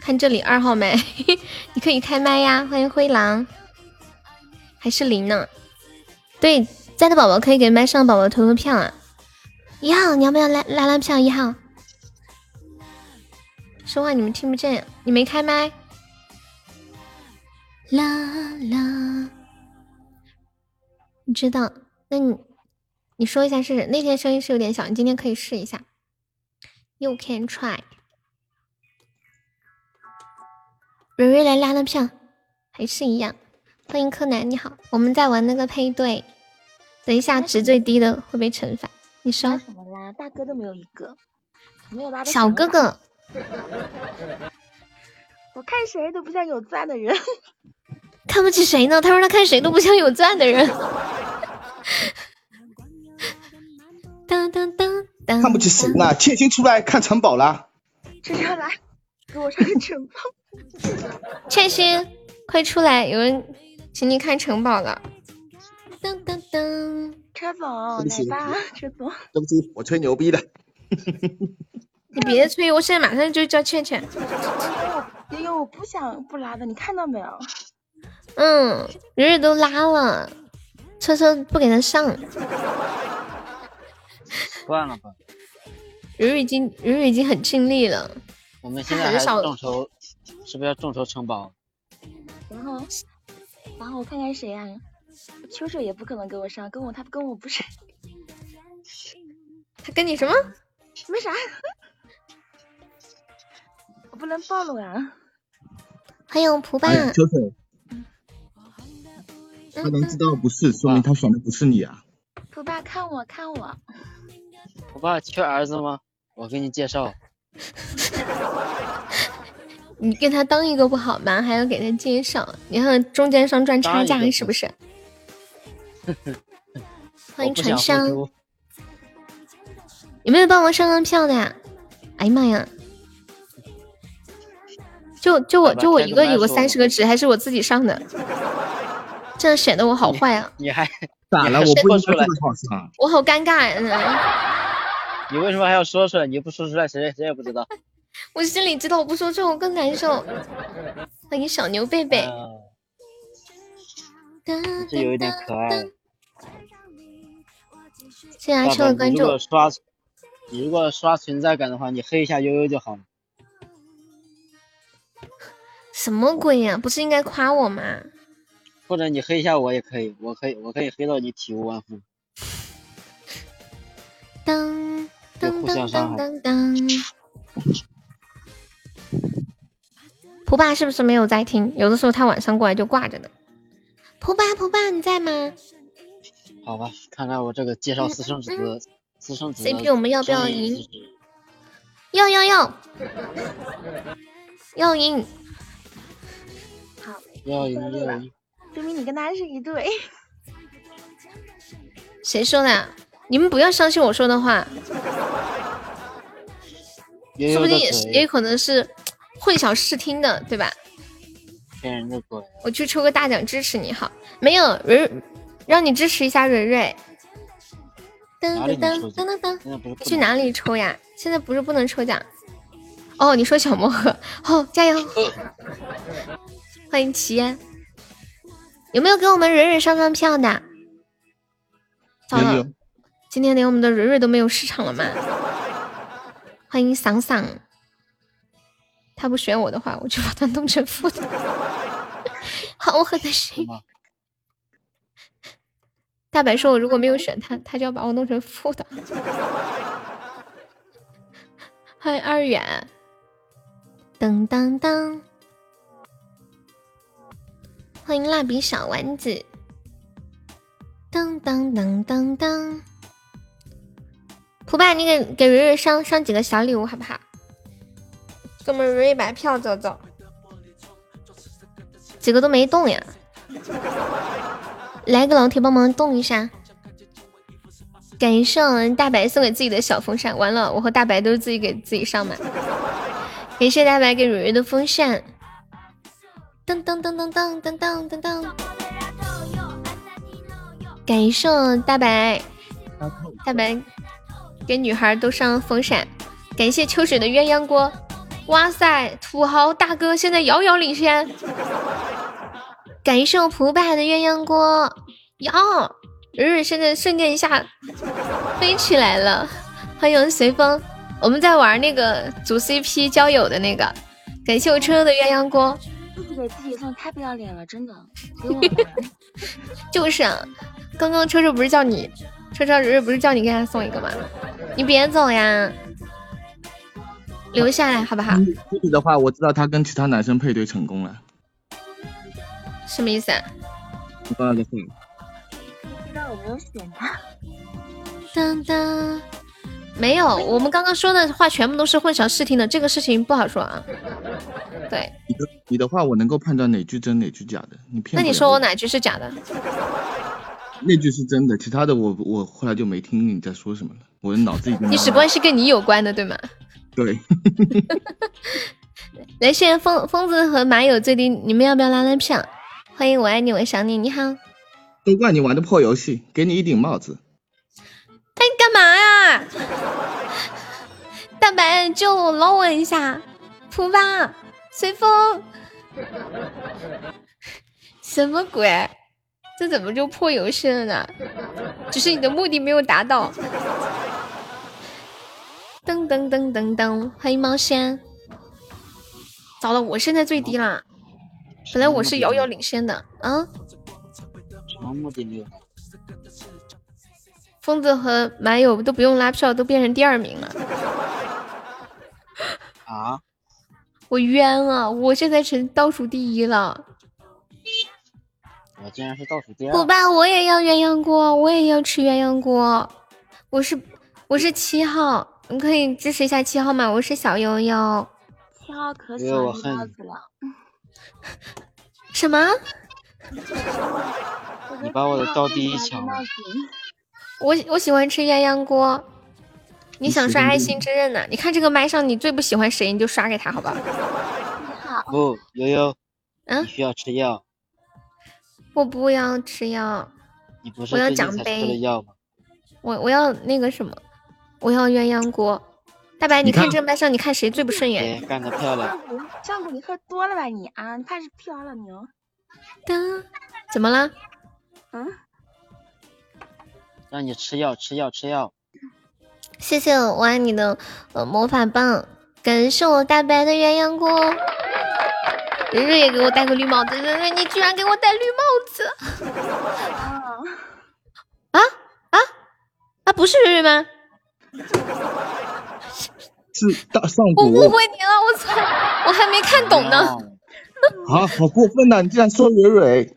看这里二号麦，<laughs> 你可以开麦呀。欢迎灰狼，还是零呢？对，在的宝宝可以给麦上的宝宝投投票啊。一号，你要不要拉拉拉票？一号，说话你们听不见，你没开麦。啦啦，你知道？那你你说一下试试。那天声音是有点小，你今天可以试一下。You can try。蕊蕊来拉拉票，还是一样。欢迎柯南，你好，我们在玩那个配对。等一下，值最低的会被惩罚。你说什么啦？大哥都没有一个，没有拉小哥哥。<laughs> 我看谁都不像有钻的人。<laughs> 看不起谁呢？他说他看谁都不像有钻的人。当当当当。看不起谁呢？千心出来看城堡了。春春来，给我上个城堡。<laughs> 千心，快出来！有人请你看城堡了。噔噔噔。车总，来吧，车总。对不起，我吹牛逼的。<laughs> 你别吹，我现在马上就叫倩倩。悠悠，我不想不拉的，你看到没有？嗯，蕊蕊都拉了，车车不给他上。<laughs> 算了吧。蕊蕊已经，蕊蕊已经很尽力了。我们现在还众筹，是不是要众筹城堡？然后，然后我看看谁啊？秋水也不可能跟我上，跟我他跟我不是。他跟你什么？没啥。我不能暴露啊。还有蒲爸。秋水。他能知道不是，说明他选的不是你啊。蒲爸，看我，看我。蒲爸缺儿子吗？我给你介绍。<laughs> 你给他当一个不好吗？还要给他介绍？你看中间商赚差价是不是？<laughs> 欢迎传香。有没有帮忙上上票的呀？哎呀妈呀！就就我就我一个有个三十个值，还是我自己上的。这样显得我好坏啊！<laughs> 你还 <laughs> 咋了？我不说出来，我好尴尬呀！你为什么还要说出来？你不说出来，谁谁也不知道。我心里知道，我不说出来我更难受。欢迎小牛贝贝。这有一点可爱。谢谢阿秋的关注。如果刷，你如果刷存在感的话，你黑一下悠悠就好了。<laughs> 什么鬼呀？不是应该夸我吗？或者你黑一下我也可以，我可以，我可以黑到你体无完肤。当当当当当当。蒲爸是不是没有在听？有的时候他晚上过来就挂着呢。蒲爸，蒲爸你在吗？好吧，看看我这个介绍私生子的私生子 CP，我们要不要赢？要要要，要赢。好，要赢要赢。说明你跟他是一对。谁说的？你们不要相信我说的话。说不定也是，也有可能是混淆视听的，对吧？骗人的鬼！我去抽个大奖支持你，好？没有蕊，让你支持一下蕊蕊。噔噔噔噔噔噔，去哪里抽呀？现在不是不能抽奖。哦，你说小魔盒，<laughs> 哦，加油！欢迎齐烟。有没有给我们蕊蕊上上票的？糟了，今天连我们的蕊蕊都没有市场了吗？欢迎桑桑，他不选我的话，我就把他弄成负的。<laughs> 好狠的心！大白说：“我如果没有选他，他就要把我弄成负的。”欢迎二远，当当当。欢迎蜡笔小丸子，当当当当当。蒲爸，你给给蕊蕊上上几个小礼物好不好？给我们蕊蕊把票走走，几个都没动呀。来个老铁帮忙动一下。感谢我们大白送给自己的小风扇，完了，我和大白都是自己给自己上满。感谢大白给蕊蕊的风扇。噔噔噔噔噔噔噔噔噔。感谢大白，大白给女孩都上风扇。感谢秋水的鸳鸯锅，哇塞，土豪大哥现在遥遥领先。感谢我蒲爸的鸳鸯锅，呀，日日现在瞬间一下飞起来了。欢迎随风，我们在玩那个组 CP 交友的那个。感谢我车车的鸳鸯锅，自己给自己送太不要脸了，真的。<laughs> 就是啊，刚刚车车不是叫你，车车日日不是叫你给他送一个吗？你别走呀。留下来好不好？的话，我知道他跟其他男生配对成功了。什么意思啊？你刚刚在说。不知道我没有选他？当当，没有。我们刚刚说的话全部都是混淆视听的，这个事情不好说啊。对。你的你的话，我能够判断哪句真哪句假的。你骗。那你说我哪句是假的？那句是真的，其他的我我后来就没听你在说什么了。我的脑子已经。你只关系跟你有关的，对吗？对，<laughs> 来，谢谢疯疯子和马友最低，你们要不要拉拉票？欢迎我爱你，我想你，你好。都怪你玩的破游戏，给你一顶帽子。他干嘛呀？<laughs> 大白救我，捞我一下！扑吧，随风。<laughs> 什么鬼？这怎么就破游戏了呢？只是你的目的没有达到。噔噔噔噔噔，欢迎猫仙。糟了，我现在最低啦！本来我是遥遥领先的，啊？什么目的没有？疯子和蛮友都不用拉票，都变成第二名了。啊？<laughs> 我冤啊！我现在成倒数第一了。我竟然是倒数第二。不吧，我也要鸳鸯锅，我也要吃鸳鸯锅。我是我是七号。你可以支持一下七号吗？我是小悠悠。七号可喜欢帽子了。<laughs> 什么？你把我的高低抢了。我我喜欢吃鸳鸯锅。你想刷爱心之刃呢？你看这个麦上，你最不喜欢谁，你就刷给他，好吧？好。不，悠悠。嗯。需要吃药。我不要吃药。你不是我要奖杯。药吗？我我要那个什么。我要鸳鸯锅，大白，你看这个麦上，你看谁最不顺眼？干得漂亮！<laughs> 上古，你喝多了吧你啊？你怕是飘了你？噔，怎么了？嗯？让你吃药，吃药，吃药。谢谢我爱你的呃魔法棒，感谢我大白的鸳鸯锅。蕊蕊也给我戴个绿帽子，蕊蕊你居然给我戴绿帽子！啊啊啊！不是蕊蕊吗？<laughs> 是大上古，我误会你了，我操，我还没看懂呢。<laughs> 啊，好过分呐！你竟然说蕊蕊，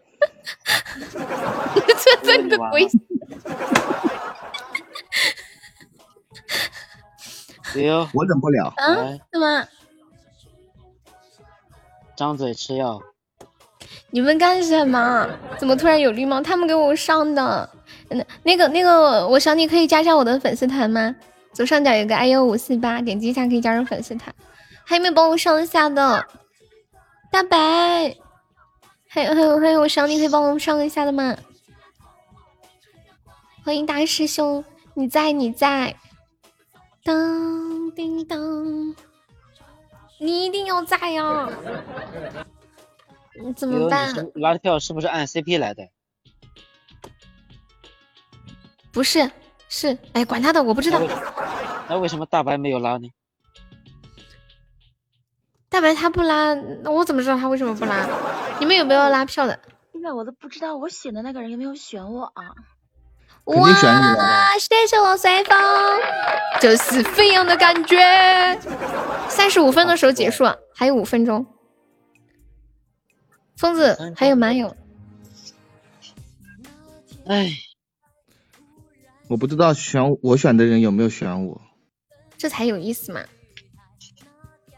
<laughs> 这真的鬼。行，我忍不了。啊？怎么？张嘴吃药。你们干什么？怎么突然有绿帽？他们给我上的。那那个那个，我想你可以加上我的粉丝团吗？左上角有个 i u 五四八，点击一下可以加入粉丝团。还有没有帮我上一下的？大白，还有还有还有，我想你可以帮我上一下的吗？欢迎大师兄，你在你在？当叮当，你一定要在呀！你怎么办？拉票是不是按 CP 来的？不是，是哎，管他的，我不知道。那为什么大白没有拉呢？大白他不拉，那我怎么知道他为什么不拉？你们有没有拉票的？现在我都不知道我选的那个人有没有选我啊！哇，谢谢我随风，这是飞扬的感觉。三十五分的时候结束，还有五分钟。疯子还有蛮友。哎。我不知道选我选的人有没有选我，这才有意思嘛。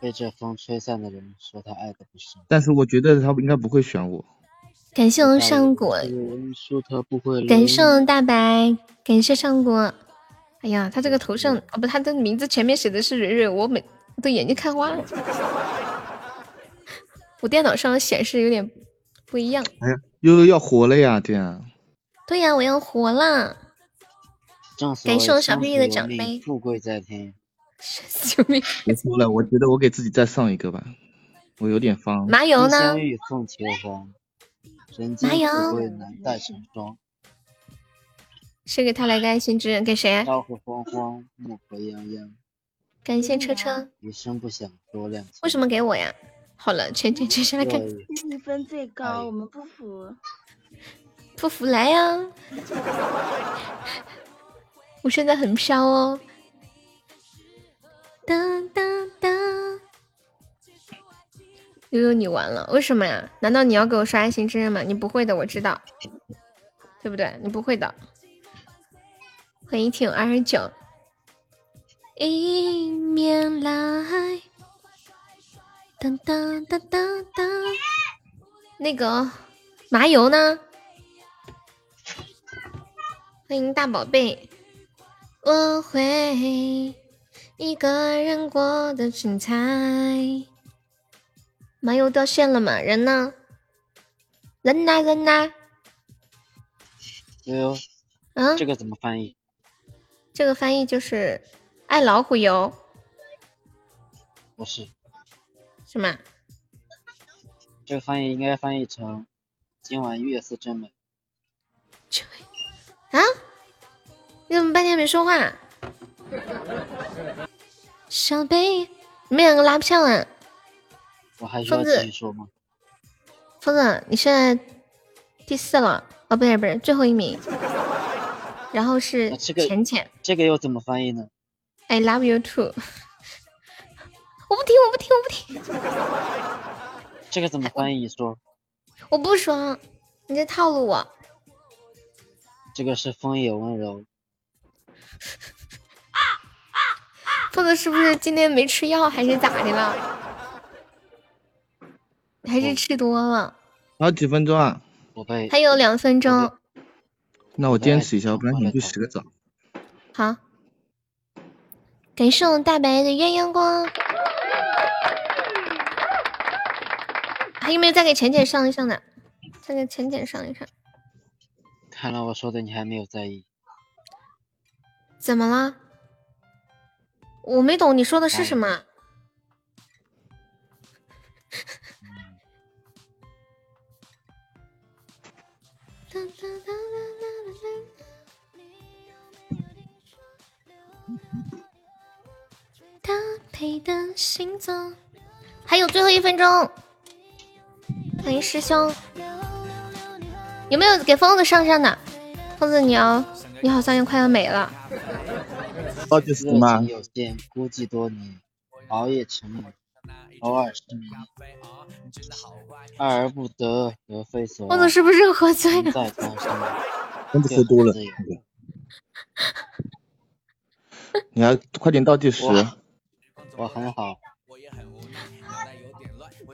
被这风吹散的人说他爱的不深，但是我觉得他应该不会选我。感谢我上果，说他不会。感谢我大白，感谢上果。哎呀，他这个头像哦不，他的名字前面写的是蕊蕊，我每都眼睛看花了。<laughs> 我电脑上显示有点不一样。哎呀，悠悠要活了呀，对呀。对呀，我要活了。感谢我小屁屁的奖杯。富贵在天。<laughs> 救命！别说了，我觉得我给自己再上一个吧，我有点 <laughs> 方。麻油呢？麻油。谁给他来个爱心之人？给谁？朝和慌慌，暮和泱泱。感谢车车。一声不响，多亮。为什么给我呀？好了，全全全下来看。你分最高，我们不服。不服来呀！<laughs> 我现在很飘哦。当当当！悠悠，你完了，为什么呀？难道你要给我刷爱心之刃吗？你不会的，我知道，对不对？你不会的。欢迎听二十九。迎面来，当当当当当。那个麻油呢？欢迎大宝贝。我会。一个人过得精彩。麻油掉线了吗？人呢？人呢？人呢？悠悠，嗯，这个怎么翻译？这个翻译就是爱老虎油。不是。什么？这个翻译应该翻译成今晚月色真美。啊？你怎么半天没说话？小贝，你们两个拉票啊！我还需要继续说吗？疯子，你现在第四了，哦，不是不是，最后一名。然后是浅浅，这个又怎么翻译呢？I love you too。<laughs> 我不听，我不听，我不听。这个怎么翻译？说。我不说，你在套路我。这个是风也温柔。<laughs> 疯子是不是今天没吃药还是咋的了？还是吃多了？还有几分钟啊？还有两分钟。那我坚持一下，不然你去洗个澡。好。感谢我大白的鸳鸯光。还有没有再给浅浅上一上的？再给浅浅上一上。看来我说的你还没有在意。怎么了？我没懂你说的是什么。搭配的星座，还有最后一分钟。欢迎师兄，有没有给疯子上上的？疯子，你要，你好像又快要没了。倒计时吗？有限，孤寂多年，熬夜沉迷，偶尔失眠，爱而不得，得非所望。疯子是不是喝醉了？真的喝多了。<laughs> 你还快点倒计时。我很好。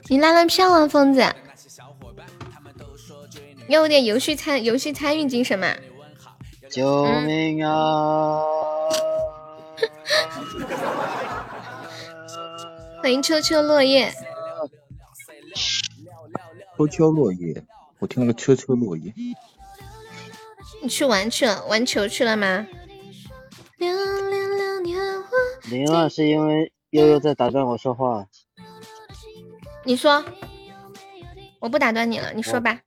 你拉了票啊，疯子？要有点游戏参游戏参与精神嘛。救命啊！<laughs> 欢迎秋秋落叶。秋秋落叶，我听了个秋秋落叶。你去玩去了，玩球去了吗？零了，是因为悠悠在打断我说话。你说，我不打断你了，你说吧。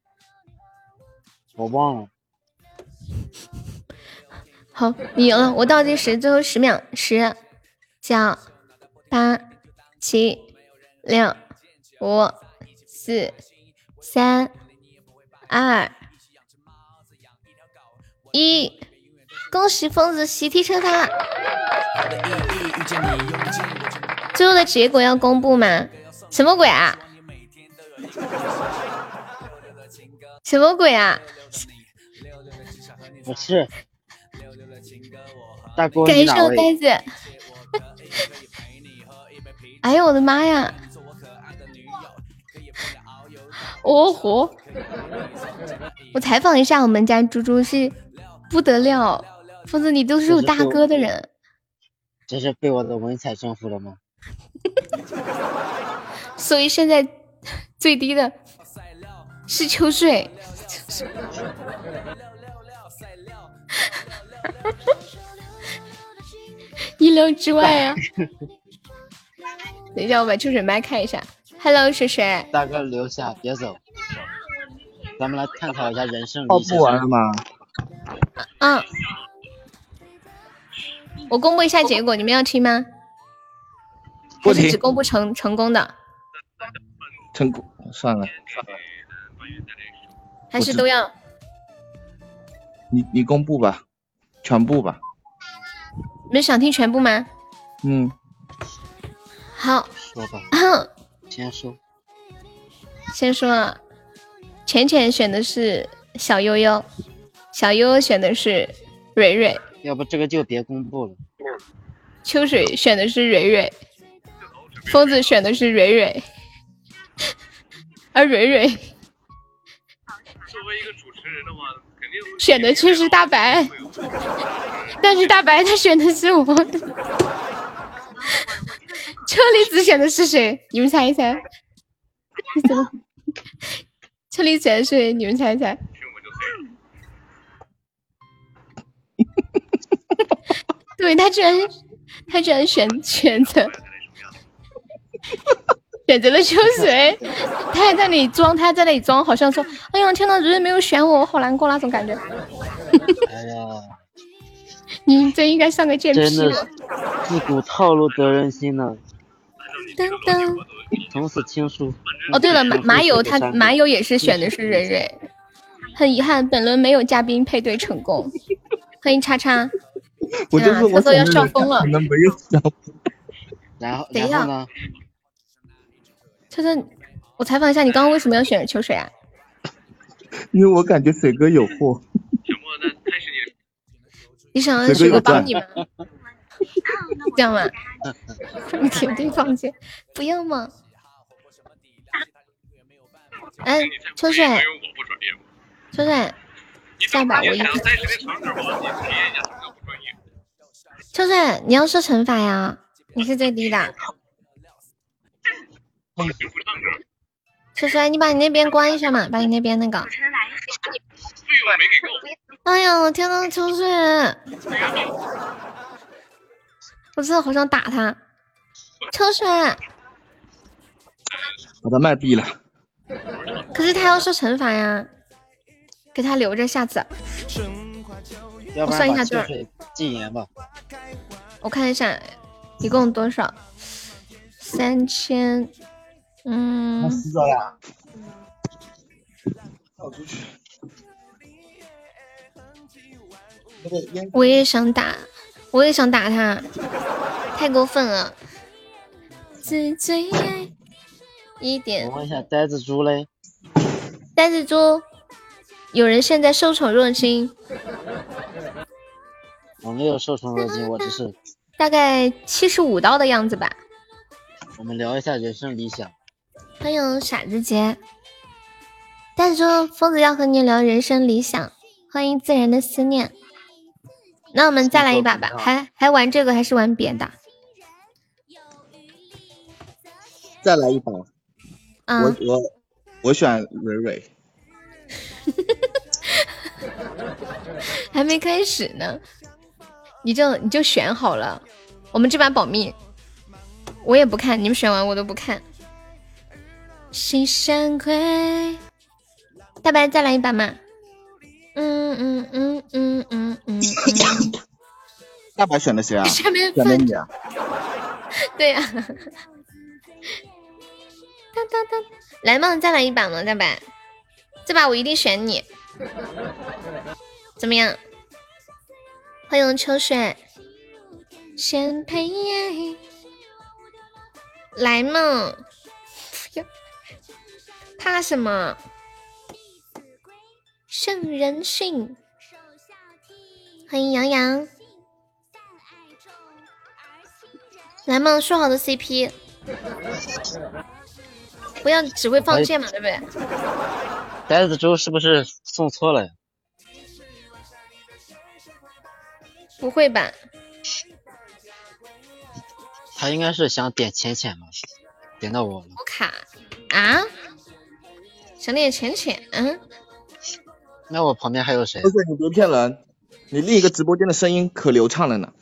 我忘了。好，你赢了，我倒计时，最后十秒，十、九、八、七、六、五、四、三、二、一，恭喜疯子喜提成他！最后的结果要公布吗？什么鬼啊？什么鬼啊？不是。感谢我呆子，<laughs> 哎呦我的妈呀！哦吼！我采访一下我们家猪猪是不得了，疯子你都是有大哥的人。这是被我的文采征服了吗？<laughs> 所以现在最低的是秋水。<laughs> <laughs> 意料之外啊！<laughs> 等一下，我把秋水麦开一下。Hello，水水？大哥留下，别走。咱们来探讨一下人生哦，不玩了吗？嗯，我公布一下结果，你们要听吗？不听只公布成成功的，成功，算了，还是都要？你你公布吧，全部吧。你们想听全部吗？嗯，好，说吧，<clears throat> 先说。先说了，浅浅选的是小悠悠，小悠悠选的是蕊蕊，要不这个就别公布了。秋水选的是蕊蕊，疯子选的是蕊蕊，而 <laughs> 蕊蕊。作为一个主持人的话，选的却是大白，但是大白他选的是我。车厘子选的是谁？你们猜一猜。车厘子选的是谁？你们猜一猜。对他居然，他居然选选择选择了秋水，<laughs> 他还在那里装，他还在那里装，好像说：“哎呀，天呐，蕊蕊没有选我，我好难过那种感觉。哎呀，” <laughs> 你真应该上个贱真的。自古套路得人心呢。噔噔。从此情书。哦，对了，马马友他马友也是选的是蕊蕊，很遗憾本轮没有嘉宾配对成功。欢迎叉叉，我就是我要笑疯了可。能没有笑。然后等一下然后呢？特特，我采访一下，你刚刚为什么要选秋水啊？因为我感觉水哥有货。你想让水水哥帮你吗？<laughs> 这样吗？你铁定放弃，不要嘛。哎，秋水，秋水，这样吧，我一个。秋水，你要说惩罚呀？你是最低的。秋水，你把你那边关一下嘛，把你那边那个。哎呀，天呐，秋水，我真的好想打他。秋水，把他麦闭了。可是他要受惩罚呀，给他留着，下次我要不算一下对禁言吧。我看一下，一共多少？三千，嗯，洗澡呀？跑出去。那个烟我也想打，我也想打他，太过分了。最最爱一点我，问一下呆子猪嘞？呆子猪，有人现在受宠若惊，我没有受宠若惊，我只是大概七十五刀的样子吧。我们聊一下人生理想。欢迎傻子杰。但是说，疯子要和你聊人生理想。欢迎自然的思念。那我们再来一把吧，还还玩这个还是玩别的？再来一把。啊、我我我选蕊蕊。<laughs> 还没开始呢，你就你就选好了。我们这把保密，我也不看，你们选完我都不看。心山亏，大白再来一把嘛。嗯嗯嗯嗯嗯嗯，大白选的谁啊？下面选的你啊？对呀、当当当，来嘛，再来一把嘛，大白，这把我一定选你，怎么样？欢迎秋水，先陪，来嘛，怕什么？圣人训，欢迎杨洋。来嘛，说好的 CP，不要只会放箭嘛，对不对？呆子猪是不是送错了呀？不会吧？他应该是想点浅浅吧，点到我了。我卡啊？想点浅浅？嗯，那我旁边还有谁？不是，你别骗人。你另一个直播间的声音可流畅了呢。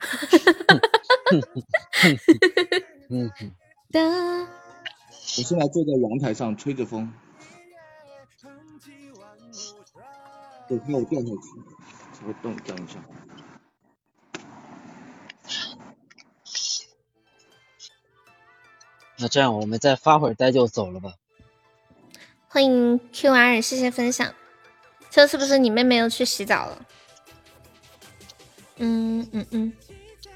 <laughs> 我现在坐在阳台上吹着风，我怕我掉下去，我动等一下。那这样我们再发会儿呆就走了吧。欢迎 QR，谢谢分享。这是不是你妹妹又去洗澡了？嗯嗯嗯，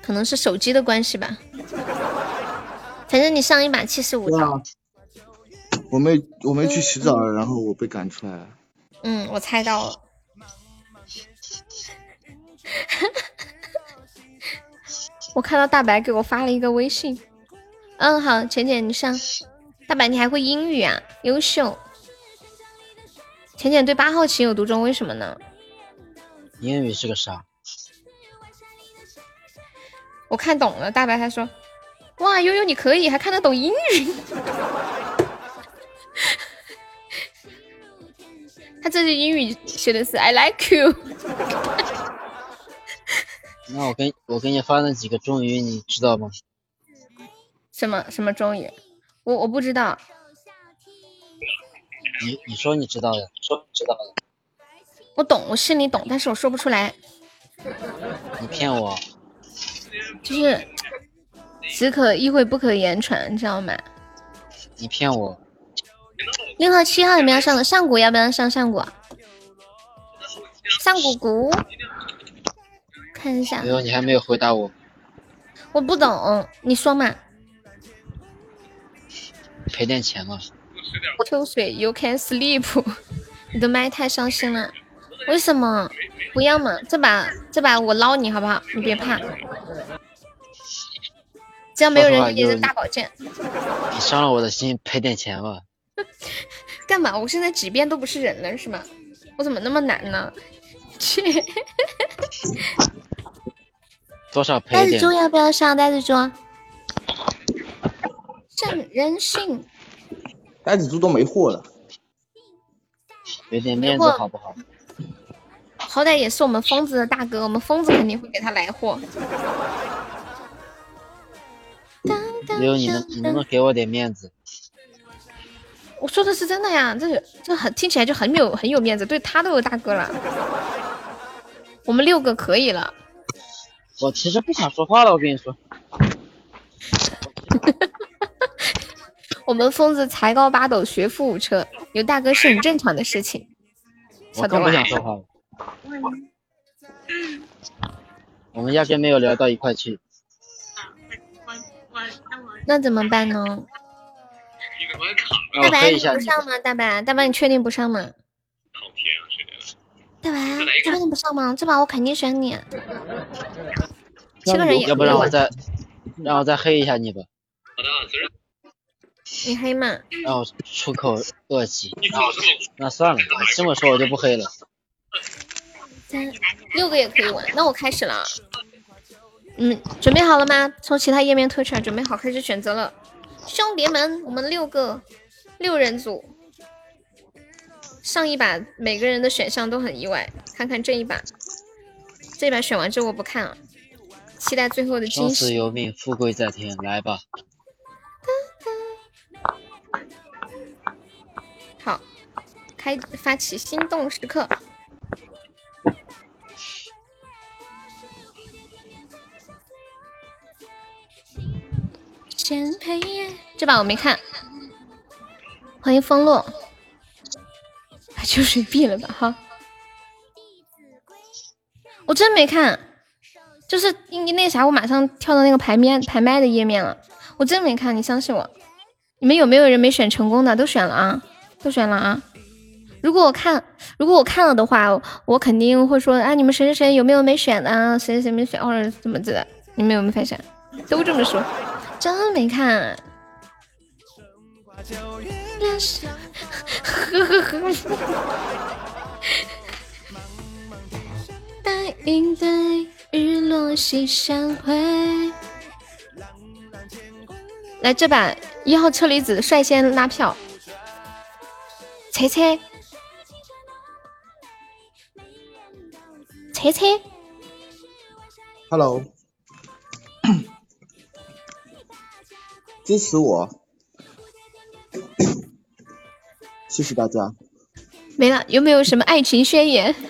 可能是手机的关系吧。反正你上一把七十五刀。我没我没去洗澡，然后我被赶出来了。嗯，我猜到了。<laughs> 我看到大白给我发了一个微信。嗯，好，浅浅你上。大白你还会英语啊，优秀。浅浅对八号情有独钟，为什么呢？英语是个啥？我看懂了，大白他说：“哇，悠悠你可以，还看得懂英语。<laughs> ”他这句英语写的是 “I like you”。<laughs> 那我给我给你发那几个中语，你知道吗？什么什么中语？我我不知道。你你说你知道的，说知道的。我懂，我心里懂，但是我说不出来。你骗我。就是只可意会不可言传，你知道吗？你骗我。六号七号有没有上的？上古要不要上上古？上古古。看一下。没有，你还没有回答我。我不懂，你说嘛。赔点钱嘛。秋水，You can sleep。<laughs> 你的麦太伤心了，为什么？不要嘛，这把这把我捞你好不好？你别怕。只要没有人给你扔大宝剑。你伤了我的心，赔点钱吧。<laughs> 干嘛？我现在几遍都不是人了是吗？我怎么那么难呢？去！<laughs> 多少赔点？袋子猪要不要上？袋子猪。正人性。袋子猪都没货了。给点面子好不好？好歹也是我们疯子的大哥，我们疯子肯定会给他来货。只有你能，你能不能给我点面子？我说的是真的呀，这这很听起来就很有很有面子，对他都有大哥了。我们六个可以了。我其实不想说话了，我跟你说。我们疯子才高八斗，学富五车，有大哥是很正常的事情。我更不想说话了。我们压根没有聊到一块去。那怎么办呢？大白你不上吗？大白，大白你确定不上吗？大白，确定不上吗？这把我肯定选你。七个人也。要不让我再让我再黑一下你吧。好的，你黑吗？让我出口恶气。那算了，你这么说我就不黑了。三六个也可以玩，那我开始了。嗯，准备好了吗？从其他页面退出来，准备好开始选择了。兄弟们，我们六个六人组，上一把每个人的选项都很意外，看看这一把，这一把选完之后我不看了，期待最后的惊喜。生死由命，富贵在天，来吧。好，开发起心动时刻。这把我没看，欢迎风落，把秋水闭了吧哈。我真没看，就是因为那啥，我马上跳到那个排面排麦的页面了，我真没看，你相信我。你们有没有人没选成功的？都选了啊，都选了啊。如果我看，如果我看了的话，我肯定会说，啊，你们谁谁谁有没有没选的啊？谁谁谁没选或者怎么子的？你们有没有发现？都这么说。真没看，呵呵呵。白云对日落西山回。来，这把一号车厘子率先拉票，猜猜，猜车车，Hello，支持我，谢谢大家。没了，有没有什么爱情宣言？<laughs>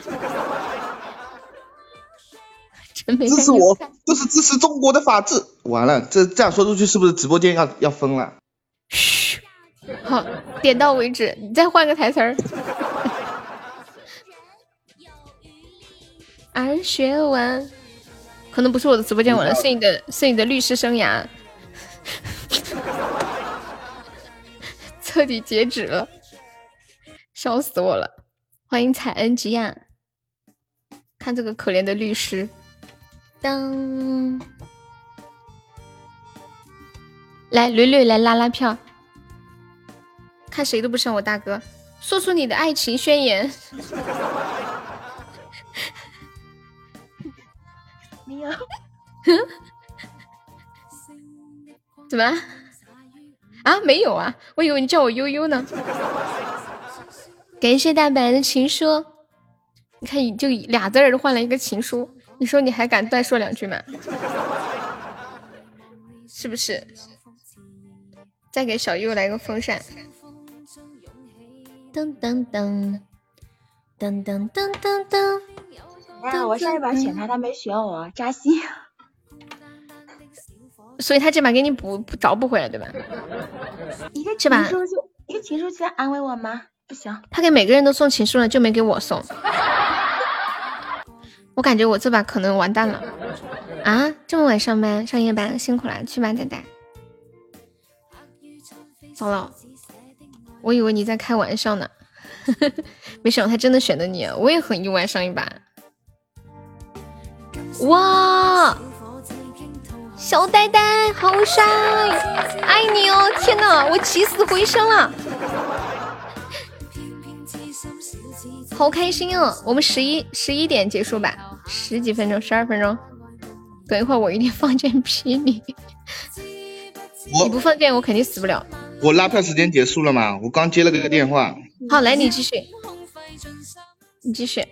真没支持我，就是支持中国的法治。完了，这这样说出去是不是直播间要要封了？嘘，好，点到为止，你再换个台词儿。<laughs> 儿学文，可能不是我的直播间完了，是你的，是你的律师生涯 <laughs> 彻底截止了，笑死我了！欢迎彩恩吉亚，看这个可怜的律师，当，来蕊蕊来拉拉票，看谁都不像我大哥，说出你的爱情宣言。<laughs> 没有，<laughs> 怎么了？啊，没有啊，我以为你叫我悠悠呢。感谢大白的情书，你看，就俩字儿换了一个情书，你说你还敢再说两句吗？<laughs> 是不是？再给小优来个风扇。噔噔噔噔噔噔噔噔。哎呀，我上一把选他，他没选我，扎心。所以他这把给你补补找补回来，对吧？一个情书就一个情书就在安慰我吗？不行，他给每个人都送情书了，就没给我送。我感觉我这把可能完蛋了啊！这么晚上班，上夜班，辛苦了，去吧，呆呆。糟了，我以为你在开玩笑呢，<laughs> 没想到他真的选的你，我也很意外。上一把，哇，小呆呆好帅，爱你哦！天哪，我起死回生了。好开心哦！我们十一十一点结束吧，十几分钟，十二分钟。等一会儿我一定放箭劈 <laughs> 你，你不放箭我肯定死不了。我拉票时间结束了吗？我刚接了个电话，好，来你继续，你继续。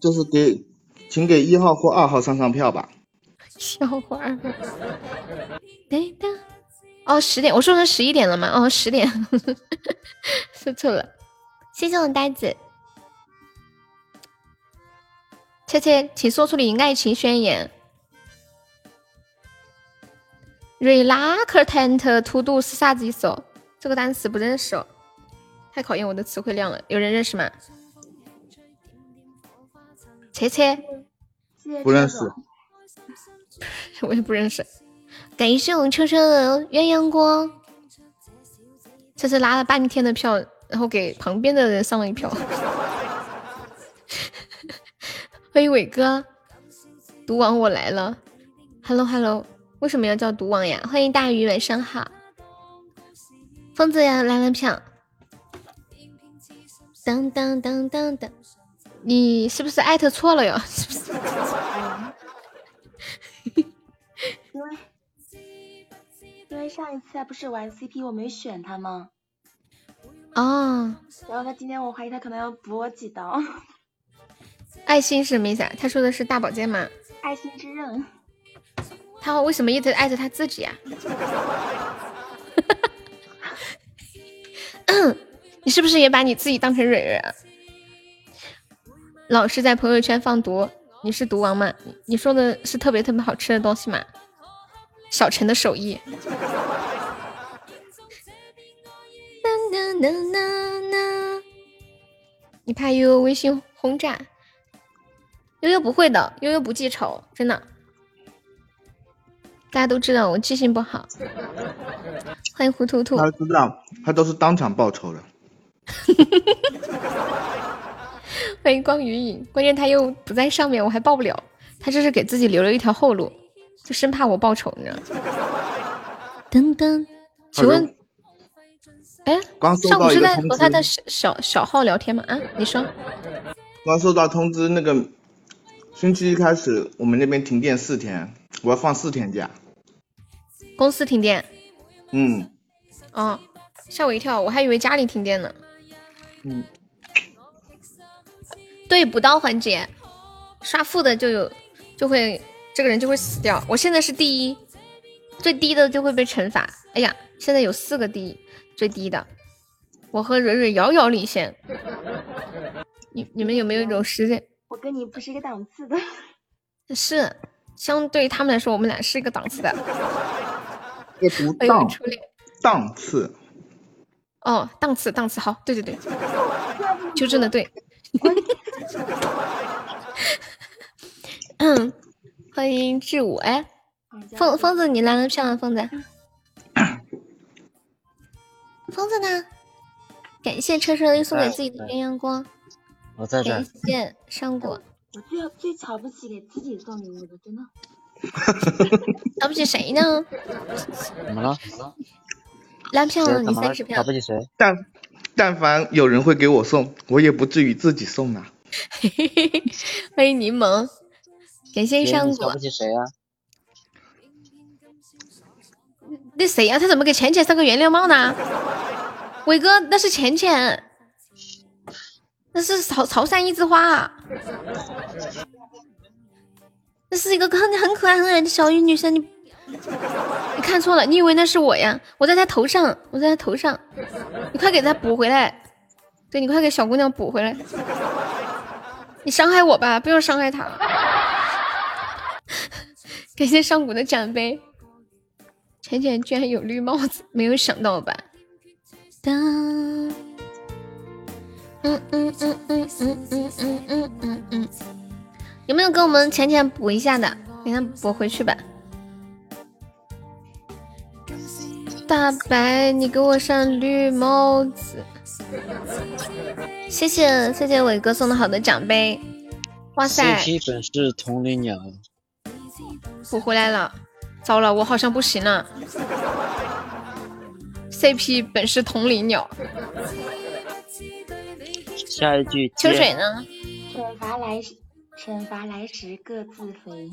就是给，请给一号或二号上上票吧。笑话儿。对的。哦，十点，我说成十一点了吗？哦，十点，<laughs> 说错了。谢谢我呆子。切切，请说出你爱情宣言。瑞拉克坦特荼毒是啥子意思哦？这个单词不认识哦，太考验我的词汇量了。有人认识吗？切切，不认识。<laughs> 我也不认识。感谢我秋秋的鸳鸯锅，这是拉了半天的票，然后给旁边的人上了一票。欢迎伟哥，毒王我来了，Hello Hello，为什么要叫毒王呀？欢迎大鱼，晚上好。疯子呀，来了票。当当当当当，你是不是艾特错了哟？是不是？因为因为上一次他不是玩 CP 我没选他吗？哦，然后他今天我怀疑他可能要补我几刀。爱心是什么意思啊？他说的是大宝剑吗？爱心之刃。他为什么一直爱着他自己啊？<laughs> 你是不是也把你自己当成蕊蕊啊？老是在朋友圈放毒，你是毒王吗？你说的是特别特别好吃的东西吗？小陈的手艺。你怕悠悠微信轰炸？悠悠不会的，悠悠不记仇，真的。大家都知道我记性不好。欢迎胡图图。他知道，他都是当场报仇的。<laughs> 欢迎光与影，关键他又不在上面，我还报不了。他这是给自己留了一条后路，就生怕我报仇，你知道吗？噔噔，请问，哎，上午是在和他的小小小号聊天吗？啊，你说。刚收到通知，那个星期一开始我们那边停电四天，我要放四天假。公司停电。嗯。哦，吓我一跳，我还以为家里停电呢。嗯。对，补刀环节，刷负的就有就会这个人就会死掉。我现在是第一，最低的就会被惩罚。哎呀，现在有四个第一，最低的，我和蕊蕊遥遥领先。你你们有没有一种实力？我跟你不是一个档次的。是，相对他们来说，我们俩是一个档次的。<laughs> 档档次。哦，档次档次好，对对对，纠正 <laughs> 的对。嗯，欢迎志武哎，疯疯子你来了票吗？疯子，<coughs> 疯子呢？感谢车车又送给自己的鸳鸯光，我在这。感谢上果。我最最瞧不起给自己送礼物的，真的。<laughs> 瞧不起谁呢？怎么了？拉票了，你三十票。瞧不起谁？但但凡有人会给我送，我也不至于自己送呐。<laughs> 欢迎柠檬，感谢上果。瞧不起谁啊？那谁呀？他怎么给浅浅送个原谅帽呢？伟哥，那是浅浅，那是潮潮汕一枝花，那是一个很很可爱很可爱的小女生，你你看错了，你以为那是我呀？我在她头上，我在她头上，你快给她补回来，对你快给小姑娘补回来，你伤害我吧，不要伤害她。<laughs> 感谢上古的奖杯，浅浅居然有绿帽子，没有想到吧？当，嗯嗯嗯嗯嗯嗯嗯嗯嗯嗯，有没有给我们浅浅补一下的？给他补回去吧。大白，你给我上绿帽子。谢谢谢谢伟哥送的好的奖杯。哇塞！CP 本是同林鸟。补回来了，糟了，我好像不行了。CP 本是同林鸟。下一句。秋水呢？惩罚来时，惩罚来时各自飞。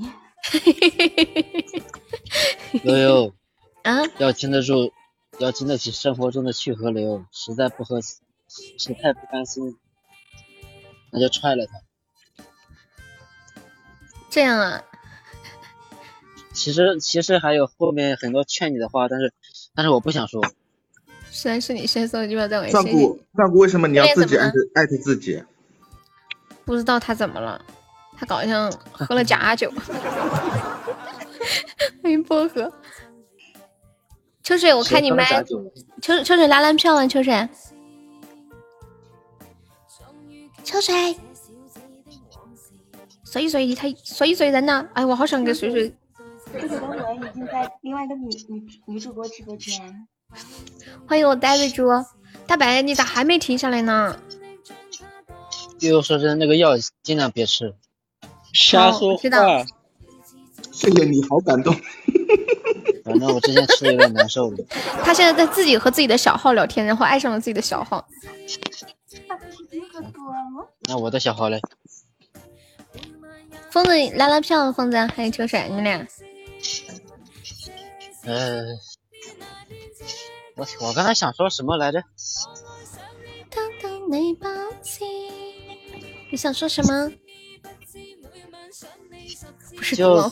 悠悠。啊。要经得住，要经得起生活中的去和留。实在不合，实在不甘心，那就踹了他。这样啊。其实其实还有后面很多劝你的话，但是但是我不想说。虽然是你先送的，就要在我上古上古，为什么你要自己艾特艾特自己？不知道他怎么了，他好像喝了假 <laughs> 酒。欢迎薄荷。秋水，我看你麦。秋秋水拉拉票了，秋水。秋水。水水他水水人呢？哎，我好想给水水。秋水的我已经在另外一个女女女主播直播间。欢迎我呆瑞猪，大白，你咋还没停下来呢？悠悠说真，那个药尽量别吃，瞎说话。谢谢你好感动。反正我之前吃的有点难受了。他现在在自己和自己的小号聊天，然后爱上了自己的小号。那我的小号嘞？疯子拉拉票，疯子还有秋水，你们俩。呃。我我刚才想说什么来着？你想说什么？不是就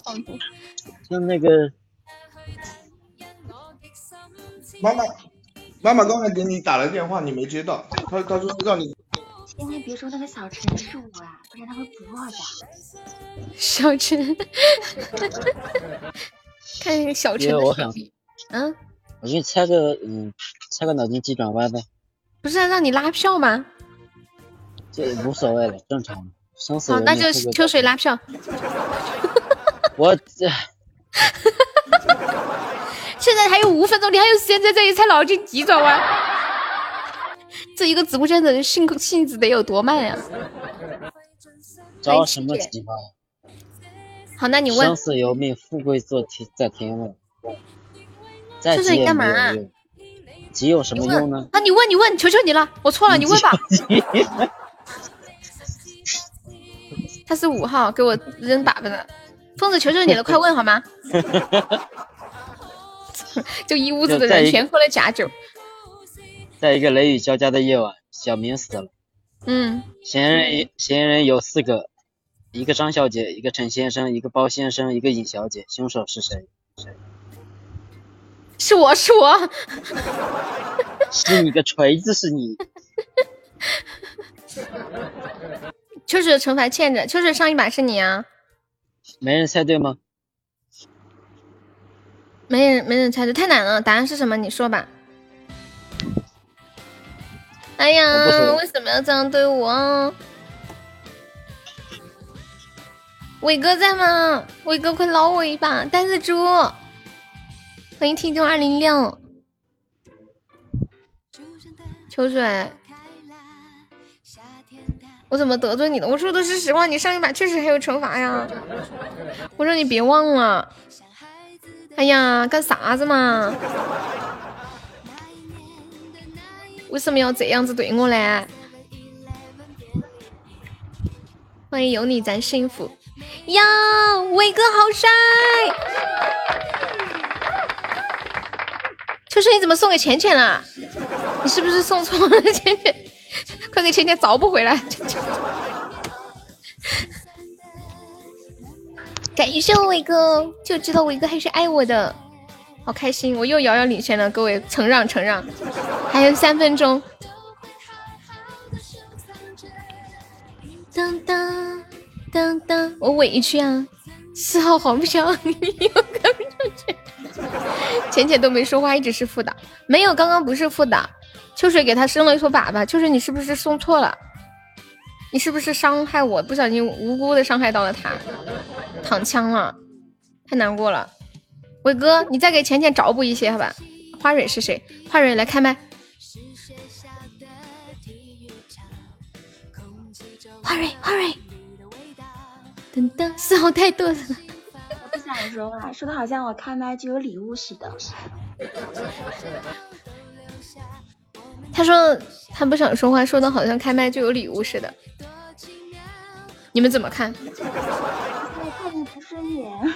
就那个妈妈，妈妈刚才给你打了电话，你没接到，他他说让你。今天别说那个小陈是我啊，不然他会补我的。小陈，<laughs> 看那个小陈的手臂，嗯。我给你猜个，嗯，猜个脑筋急转弯呗。不是让你拉票吗？这无所谓了，正常。生死好，那就秋水拉票。我 <laughs> 这。<laughs> 现在还有五分钟，你还有时间在这里猜脑筋急转弯？<laughs> 这一个直播间的人性性子得有多慢呀？着什么急嘛？好，那你问。生死由命，富贵在天问。这是你干嘛？急有什么用呢？啊，你问，你问，求求你了，我错了，你问吧。<laughs> 他是五号，给我扔粑粑的。疯子，求求你了，快问好吗？<laughs> 就一屋子的人全喝了假酒。在一个雷雨交加的夜晚，小明死了。嗯。嫌疑人嫌疑人有四个，一个张小姐，一个陈先生，一个包先生，一个尹小姐，凶手是谁？是我是我，是你个锤子是你。秋水的惩罚欠着，秋水上一把是你啊？没人猜对吗？没人没人猜对，太难了。答案是什么？你说吧。哎呀，为什么要这样对我？伟哥在吗？伟哥，快捞我一把！单子猪，欢迎听众二零六。秋水，我怎么得罪你了？我说的是实话，你上一把确实还有惩罚呀。我说你别忘了。哎呀，干啥子嘛？为什么要这样子对我呢？欢迎有你咱幸福呀，伟哥好帅！秋水你怎么送给浅浅了？你是不是送错了浅浅？快给浅浅找补回来！<laughs> 感谢我伟哥，就知道伟哥还是爱我的。好开心，我又遥遥领先了，各位，承让承让，还有三分钟。当当当当，我委屈啊，四号好票，你又看不上去。<laughs> 浅浅都没说话，一直是副的，没有，刚刚不是副的。秋水给他生了一坨粑粑，秋水你是不是送错了？你是不是伤害我？不小心无辜的伤害到了他，躺枪了，太难过了。伟哥，你再给浅浅找补一些，好吧？花蕊是谁？花蕊来开麦。花蕊，花蕊。等等，四号太多了。我不想说话，说的好像我开麦就有礼物似的。他说他不想说话，说的好像开麦就有礼物似的。你们怎么看？我看你不顺眼。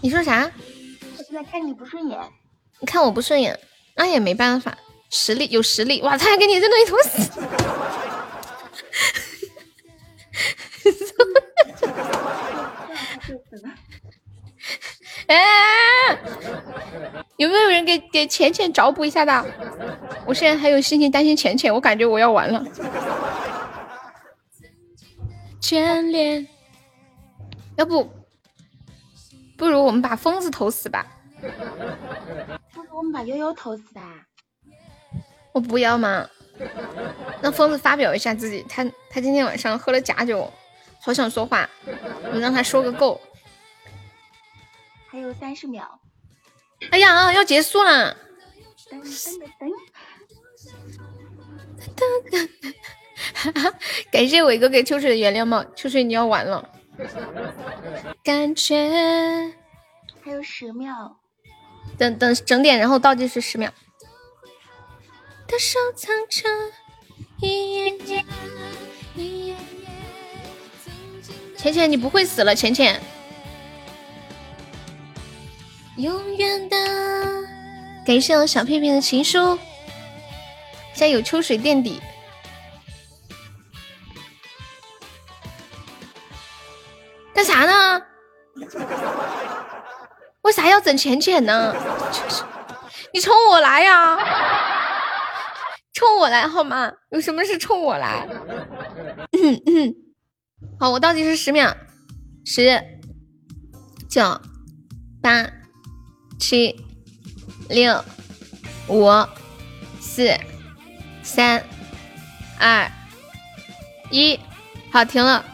你说啥？我现在看你不顺眼。你看我不顺眼，那也没办法，实力有实力。哇，他还给你扔了一坨屎！<laughs> 哎，有没有人给给浅浅找补一下的？我现在还有心情担心浅浅，我感觉我要完了。眷恋，要不？不如我们把疯子投死吧。不如我们把悠悠投死吧。我不要嘛。让疯子发表一下自己，他他今天晚上喝了假酒，好想说话，我让他说个够。还有三十秒。哎呀，要结束了。等等等。噔噔噔。感谢伟哥给秋水的原谅帽，秋水你要完了。感觉还有十秒，等等整点，然后倒计时十秒。的收藏着一。浅浅，你不会死了，浅浅。永远的，感谢我小屁屁的情书。现在有秋水垫底。干啥呢？为啥要整浅浅呢？你冲我来呀！冲我来好吗？有什么事冲我来？<laughs> 好，我倒计时十秒，十、九、八、七、六、五、四、三、二、一，好，停了。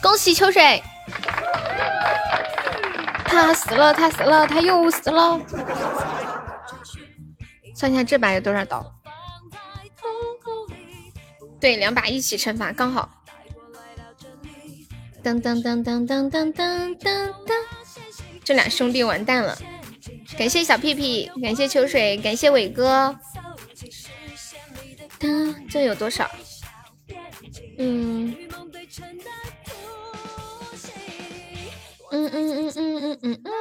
恭喜秋水，他死了，他死了，他又死了。算一下这把有多少刀？对，两把一起惩罚，刚好。当当当当当当当当，这俩兄弟完蛋了。感谢小屁屁，感谢秋水，感谢伟哥。这有多少？嗯。嗯嗯嗯嗯嗯嗯嗯。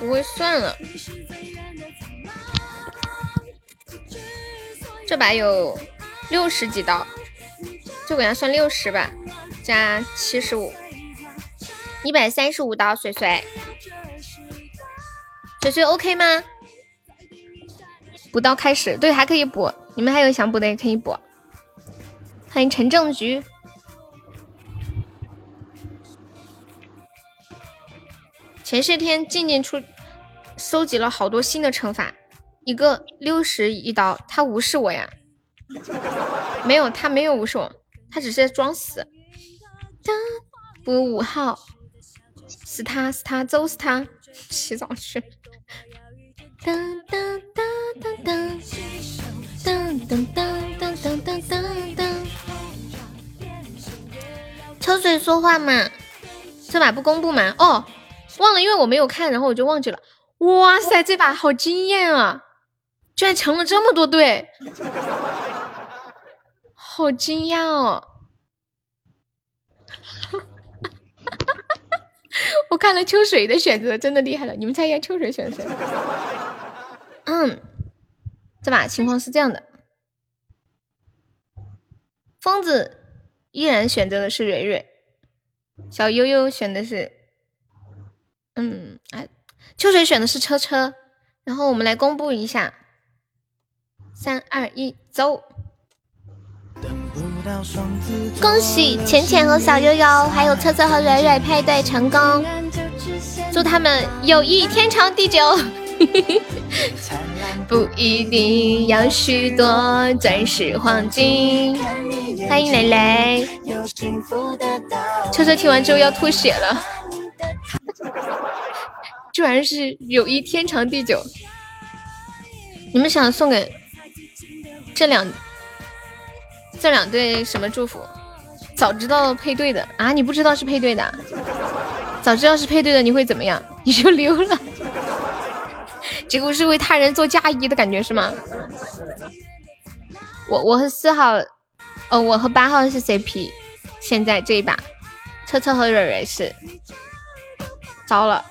不会算了。这把有六十几刀，就给他算六十吧，加七十五，一百三十五刀。水水，水水 OK 吗？补刀开始，对，还可以补。你们还有想补的也可以补。欢迎陈正局。前些天静静出收集了好多新的惩罚，一个六十一刀，他无视我呀？没有，他没有无视我，他只是在装死。补五号，是他是他揍死他，洗澡去。当当当当当当当当当当当当。抽水说话嘛？这把不公布嘛？哦。忘了，因为我没有看，然后我就忘记了。哇塞，这把好惊艳啊！居然成了这么多队，好惊讶哦！<laughs> 我看了秋水的选择，真的厉害了。你们猜一下秋水选谁？嗯，这把情况是这样的，疯子依然选择的是蕊蕊，小悠悠选的是。嗯，哎，秋水选的是车车，然后我们来公布一下，三二一，走！恭喜浅浅和小悠悠，还有车车和蕊蕊配对成功，祝他们友谊天长地久。<laughs> 不一定要许多钻石黄金。欢迎蕾蕾，车车听完之后要吐血了。<laughs> 居然是友谊天长地久！你们想送给这两这两对什么祝福？早知道配对的啊，你不知道是配对的？早知道是配对的，你会怎么样？你就溜了。结果是为他人做嫁衣的感觉是吗？我我和四号，哦，我和八号是 CP。现在这一把，车车和蕊蕊是。糟了，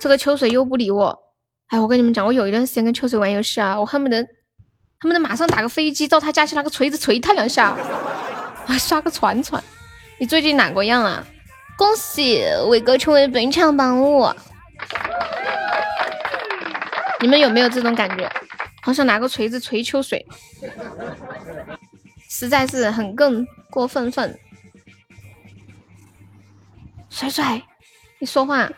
这个秋水又不理我。哎，我跟你们讲，我有一段时间跟秋水玩游戏啊，我恨不得恨不得马上打个飞机，到他家去拿个锤子锤他两下，<laughs> 啊，刷个传传。你最近哪个样啊？恭喜伟哥成为本场榜五。你们有没有这种感觉？好想拿个锤子锤秋水，实在是很更过分分。水水。你说话！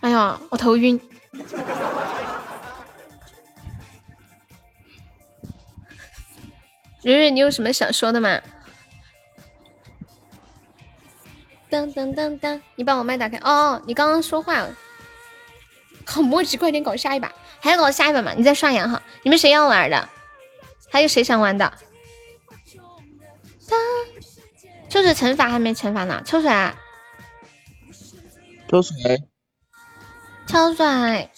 哎呀，我头晕。蕊蕊，你有什么想说的吗？噔噔噔噔，你把我麦打开。哦，你刚刚说话，好墨迹，快点搞下一把，还要搞下一把吗？你再刷牙哈。你们谁要玩的？还有谁想玩的？秋水惩罚还没惩罚呢，秋水，秋水，秋水，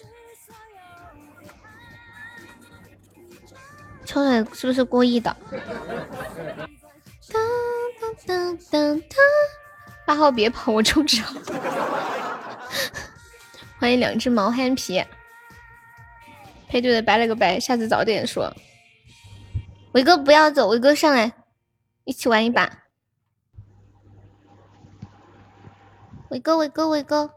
秋水是不是故意的？当当当当当，八号别跑，我中招。欢迎两只毛憨皮，配对的拜了个拜，下次早点说。伟哥不要走，伟哥上来，一起玩一把。伟哥，伟哥，伟哥，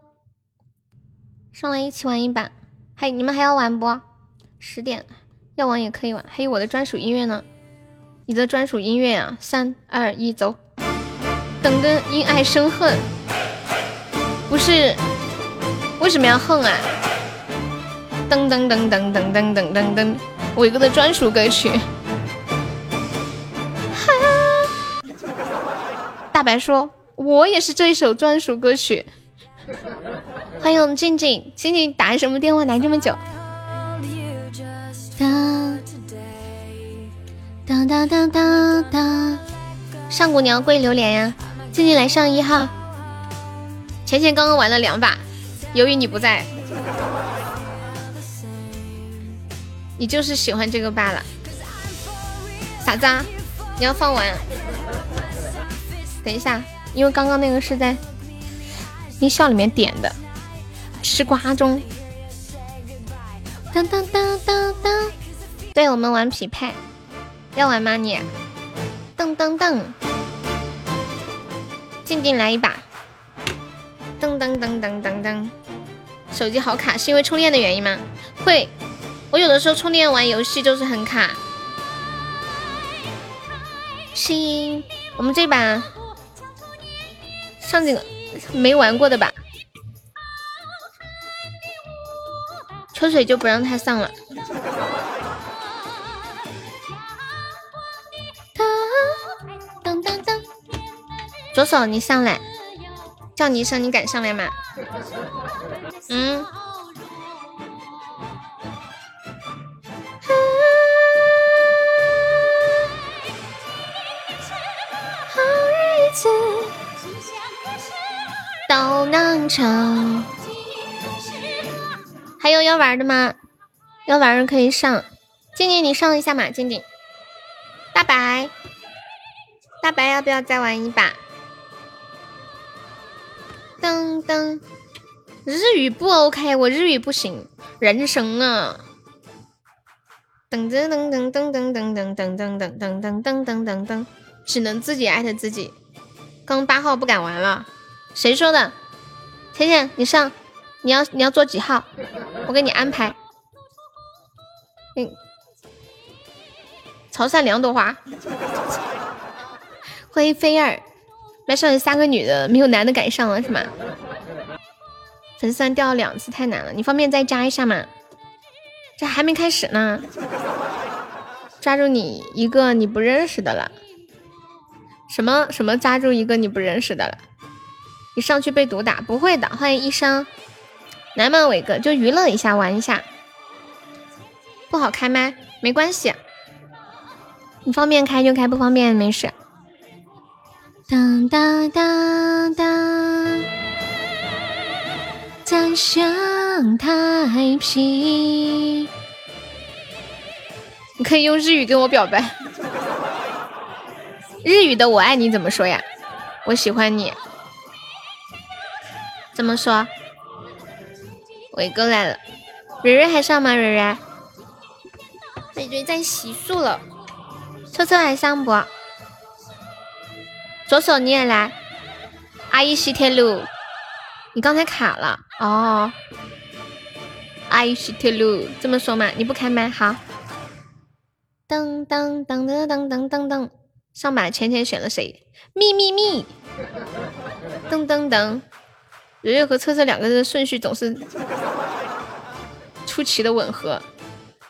上来一起玩一把。还你们还要玩不？十点要玩也可以玩。还有我的专属音乐呢，你的专属音乐啊！三二一，走！等的因爱生恨，不是？为什么要恨啊？噔噔噔噔噔噔噔噔噔，伟哥的专属歌曲。大白说。我也是这一首专属歌曲。欢迎我们静静，静静打什么电话来这么久？当当当当当，上古你要跪榴莲呀！静静来上一号。浅浅刚刚玩了两把，由于你不在，你就是喜欢这个罢了。傻子啊，你要放完？等一下。因为刚刚那个是在音效里面点的，吃瓜中。当当当当当，对我们玩匹配，要玩吗你？噔噔噔，静静来一把。噔噔噔噔噔噔，手机好卡是因为充电的原因吗？会，我有的时候充电玩游戏就是很卡。心，我们这把上几个没玩过的吧？秋水就不让他上了。当当当，左手你上来，叫你一声，你敢上来吗？嗯。好都能成。还有要玩的吗？要玩的可以上。静静，你上一下嘛，静静。大白，大白要不要再玩一把？噔噔，日语不 OK，我日语不行。人生啊！噔噔噔噔噔噔噔噔噔噔噔噔噔噔噔噔，只能自己艾特自己。刚八号不敢玩了，谁说的？甜甜，你上，你要你要做几号？我给你安排。嗯，潮汕两朵花。<laughs> 欢迎菲儿，麦上有三个女的，没有男的敢上了是吗？粉丝掉了两次，太难了。你方便再加一下吗？这还没开始呢，抓住你一个你不认识的了。什么什么抓住一个你不认识的了？你上去被毒打？不会的。欢迎医生，来嘛伟哥，就娱乐一下，玩一下。不好开麦，没关系，你方便开就开，不方便没事。当当当当，再向太平。你可以用日语跟我表白。日语的“我爱你”怎么说呀？我喜欢你。怎么说？伟哥来了，蕊蕊还上吗？蕊蕊。蕊蕊在洗漱了，车车还上不？左手你也来，阿姨西铁路，你刚才卡了哦。阿姨西铁路这么说嘛？你不开麦好。噔噔噔噔噔噔噔噔，上把浅浅选了谁？咪咪咪。噔噔噔，蕊蕊和车车两个人的顺序总是出奇的吻合。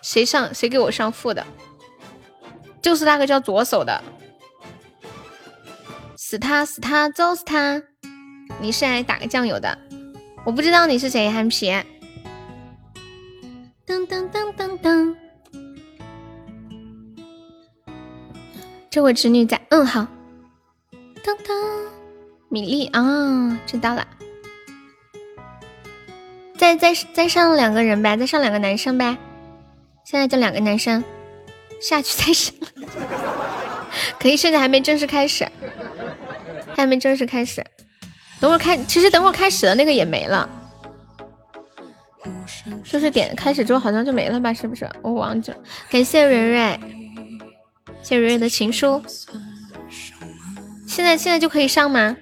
谁上谁给我上副的，就是那个叫左手的，死他死他揍死他！你是来打个酱油的，我不知道你是谁，憨皮。噔噔噔噔噔，这位侄女在，嗯好。噔噔，米粒啊，知道了。再再再上两个人呗，再上两个男生呗。现在就两个男生下去再上，<laughs> 可以，现在还没正式开始，还没正式开始，等会儿开，其实等会儿开始的那个也没了，就是点开始之后好像就没了吧？是不是？我忘记了。感谢蕊蕊，谢蕊蕊的情书。现在现在就可以上吗？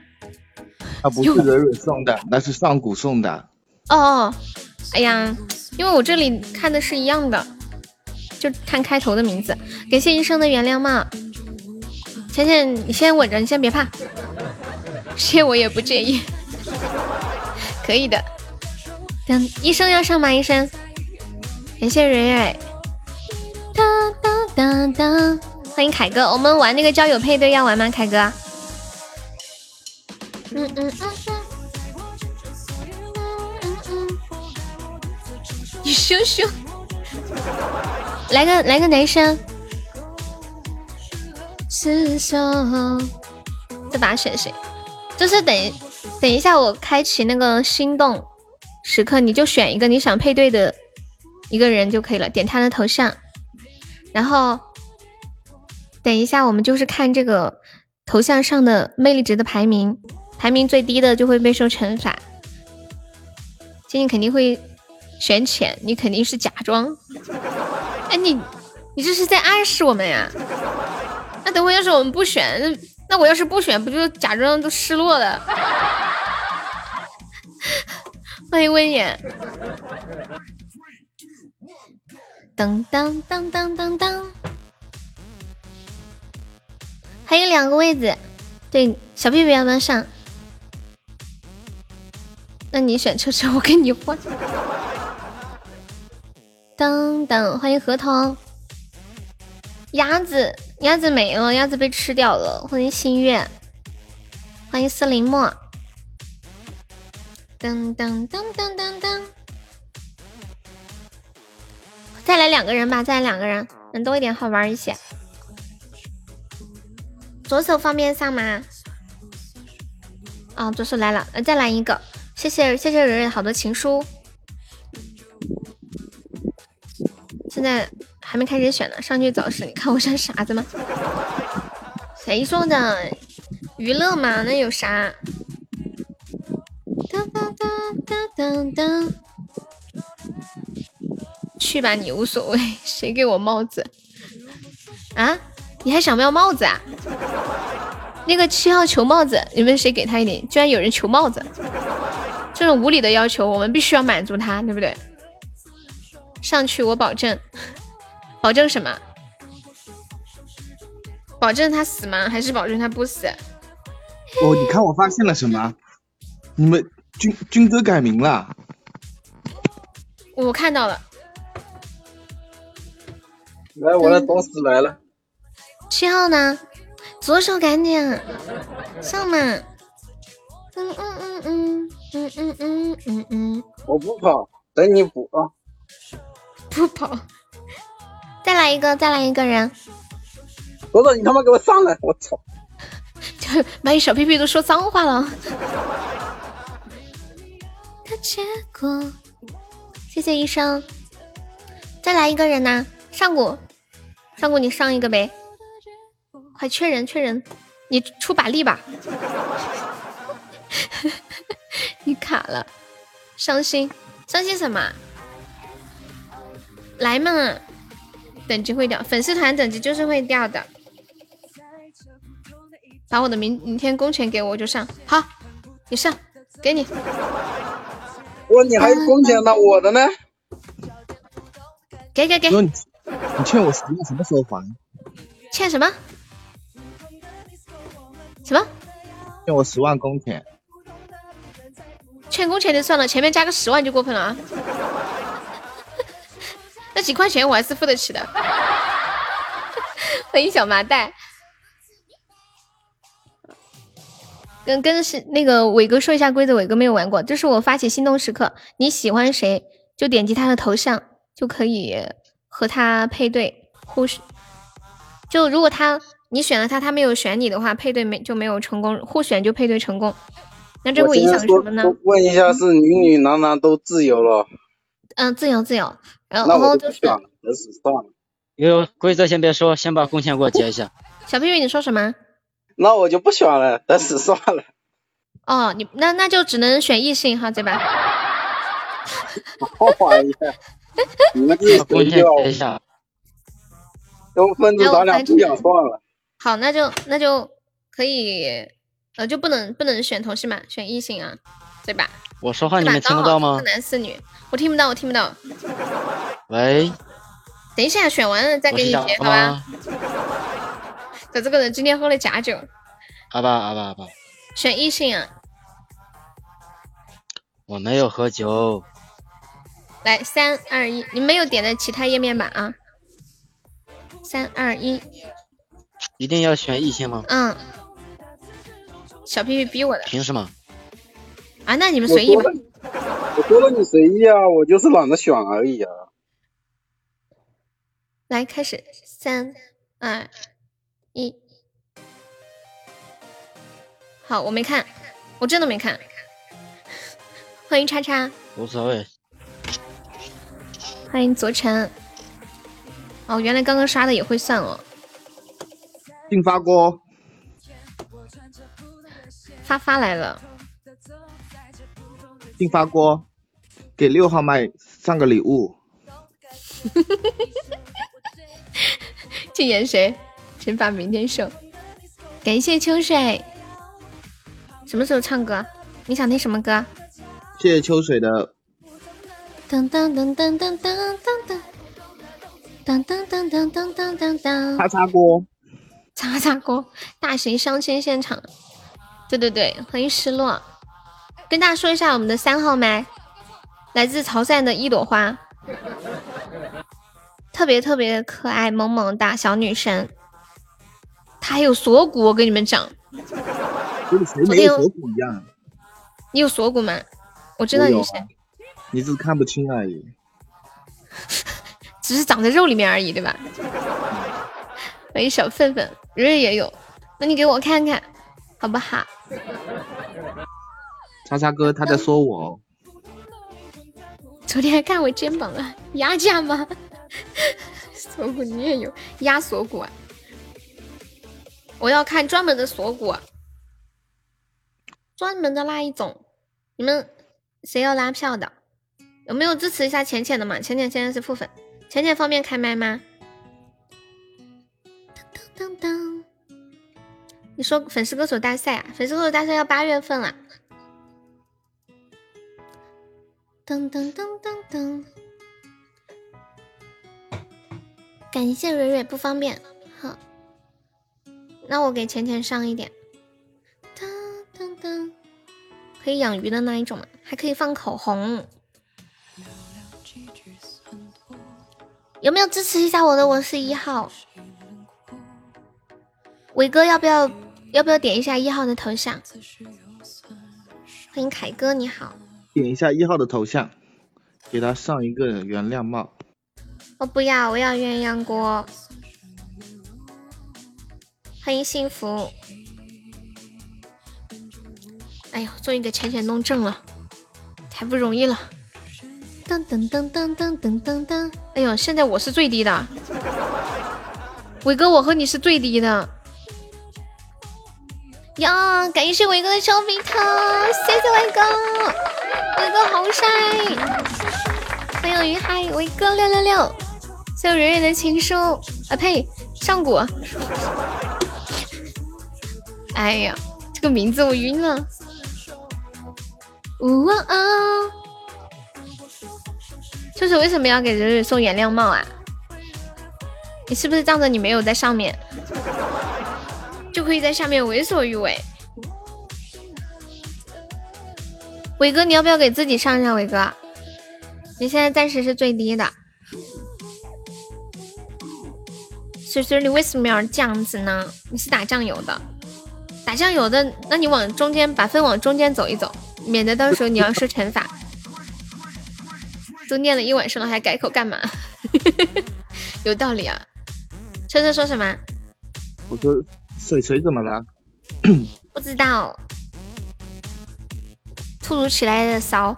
啊，不是蕊蕊送的，那是上古送的。哦哦，哎呀，因为我这里看的是一样的。就看开头的名字，感谢医生的原谅嘛。浅浅，你先稳着，你先别怕，谢我也不介意，可以的。等医生要上吗？医生，感谢蕊蕊。哒哒哒哒，欢迎凯哥，我们玩那个交友配对要玩吗？凯哥。嗯嗯嗯。羞羞。<laughs> 来个来个男生，这把选谁？就是等等一下，我开启那个心动时刻，你就选一个你想配对的一个人就可以了，点他的头像，然后等一下我们就是看这个头像上的魅力值的排名，排名最低的就会被受惩罚。今天肯定会选浅，你肯定是假装。哎，你你这是在暗示我们呀？那等会要是我们不选，那那我要是不选，不就假装都失落了？欢迎温言。当当当当当当，还有两个位子，对，小屁屁要不要上？那你选车车，我跟你换。当当，欢迎核桃。鸭子，鸭子没了，鸭子被吃掉了。欢迎心月，欢迎四林墨。当当当当当当。再来两个人吧，再来两个人，人多一点好玩一些。左手方便上吗？啊，左手来了，呃，再来一个，谢谢谢谢蕊蕊好多情书。现在还没开始选呢，上去找事，你看我像傻子吗？<laughs> 谁说的？娱乐嘛，那有啥？去吧，你无所谓。<laughs> 谁给我帽子啊？你还想不要帽子啊？那个七号求帽子，你们谁给他一点？居然有人求帽子，这种无理的要求，我们必须要满足他，对不对？上去，我保证，<laughs> 保证什么？保证他死吗？还是保证他不死？哦，你看我发现了什么？你们军军哥改名了。我看到了。来，我的导师来了。七号呢？左手赶紧上嘛！嗯嗯嗯嗯嗯嗯嗯嗯嗯。我不跑，等你补啊！不跑。再来一个，再来一个人。朵朵，你他妈给我上来！我操！就把你小屁屁都说脏话了。结果，谢谢医生。再来一个人呢？上古。上古，你上一个呗，快缺人缺人，你出把力吧。你卡了，伤心伤心什么？来嘛，等级会掉，粉丝团等级就是会掉的。把我的明明天工钱给我，我就上。好，你上，给你。哇，你还有工钱呢？我的呢？给给给。你欠我十万，什么时候还？欠什么？什么？欠我十万工钱。欠工钱就算了，前面加个十万就过分了啊！<laughs> 那几块钱我还是付得起的。<laughs> 欢迎小麻袋。跟跟是那个伟哥说一下规则，伟哥没有玩过。这是我发起心动时刻，你喜欢谁就点击他的头像就可以。和他配对互选，就如果他你选了他，他没有选你的话，配对没就没有成功，互选就配对成功。那这会影响什么呢？问一下，是女女男男都自由了？嗯，自由自由。然后就是，算了，算了。有规则先别说，先把工钱给我结一下。<laughs> 小屁屁，你说什么？那我就不选了，等死算了。哦，你那那就只能选异性哈，对吧？好玩一下。你们自己回去啊！都分子咱俩不想算了。好，那就那就可以，呃，就不能不能选同性嘛，选异性啊，对吧？我说话你们听得到吗？四男四女，我听不到，我听不到。喂。等一下，选完了再给你结，好吧？这这个人今天喝了假酒。阿爸阿爸阿爸。选异性啊。我没有喝酒。来，三二一，你没有点的其他页面吧？啊，三二一，一定要选异性吗？嗯，小屁屁逼我的，凭什么？啊，那你们随意吧。我说了你随意啊，我就是懒得选而已啊。来，开始，三二一，好，我没看，我真的没看。欢迎叉叉，无所谓。欢迎左晨。哦，原来刚刚刷的也会算哦。进发锅。发发来了。进发锅。给六号麦上个礼物。<laughs> 去演谁？惩罚明天胜。感谢秋水。什么时候唱歌？你想听什么歌？谢谢秋水的。噔噔噔噔噔噔噔噔。噔噔噔噔噔噔噔噔。叉叉锅。叉叉锅。大型相亲现场。对对对，欢迎失落。跟大家说一下，我们的三号麦来自潮汕的一朵花。特别特别可爱萌萌哒小女生，她还有锁骨，我跟你们讲，跟谁没有锁骨一样？你有锁骨吗？我知道你是，你只是看不清而已，<laughs> 只是长在肉里面而已，对吧？欢迎小粪粪，<laughs> 蕊蕊也有，那你给我看看好不好？<laughs> 叉叉哥他在说我，<laughs> 昨天还看我肩膀了，压价吗？<laughs> 锁骨你也有压锁骨啊？我要看专门的锁骨，专门的那一种。你们谁要拉票的？有没有支持一下浅浅的嘛？浅浅现在是副粉，浅浅方便开麦吗？当当当！你说粉丝歌手大赛啊？粉丝歌手大赛要八月份了。噔噔噔噔噔。感谢蕊蕊不方便，好，那我给浅浅上一点。噔噔噔，可以养鱼的那一种吗？还可以放口红。有没有支持一下我的？我是一号。伟哥要不要要不要点一下一号的头像？欢迎凯哥，你好。点一下一号的头像，给他上一个原谅帽。我不要，我要鸳鸯锅。欢迎幸福。哎呦，终于给浅浅弄正了，太不容易了。噔噔噔噔噔噔噔噔。哎呦，现在我是最低的。伟哥，我和你是最低的。呀，感谢伟哥的小比特，谢谢伟哥，伟哥好帅。欢迎云海，伟哥六六六。谢谢蕊蕊的情书啊呸，上古。哎呀，这个名字我晕了。呜啊啊！就是为什么要给蕊蕊送原谅帽啊？你是不是仗着你没有在上面，就可以在下面为所欲为？伟哥，你要不要给自己上上？伟哥，你现在暂时是最低的。水水，你为什么要这样子呢？你是打酱油的，打酱油的，那你往中间把分往中间走一走，免得到时候你要受惩罚。都念了一晚上了，还改口干嘛？<laughs> 有道理啊！车车说什么？我说水水怎么了？<coughs> 不知道。突如其来的骚，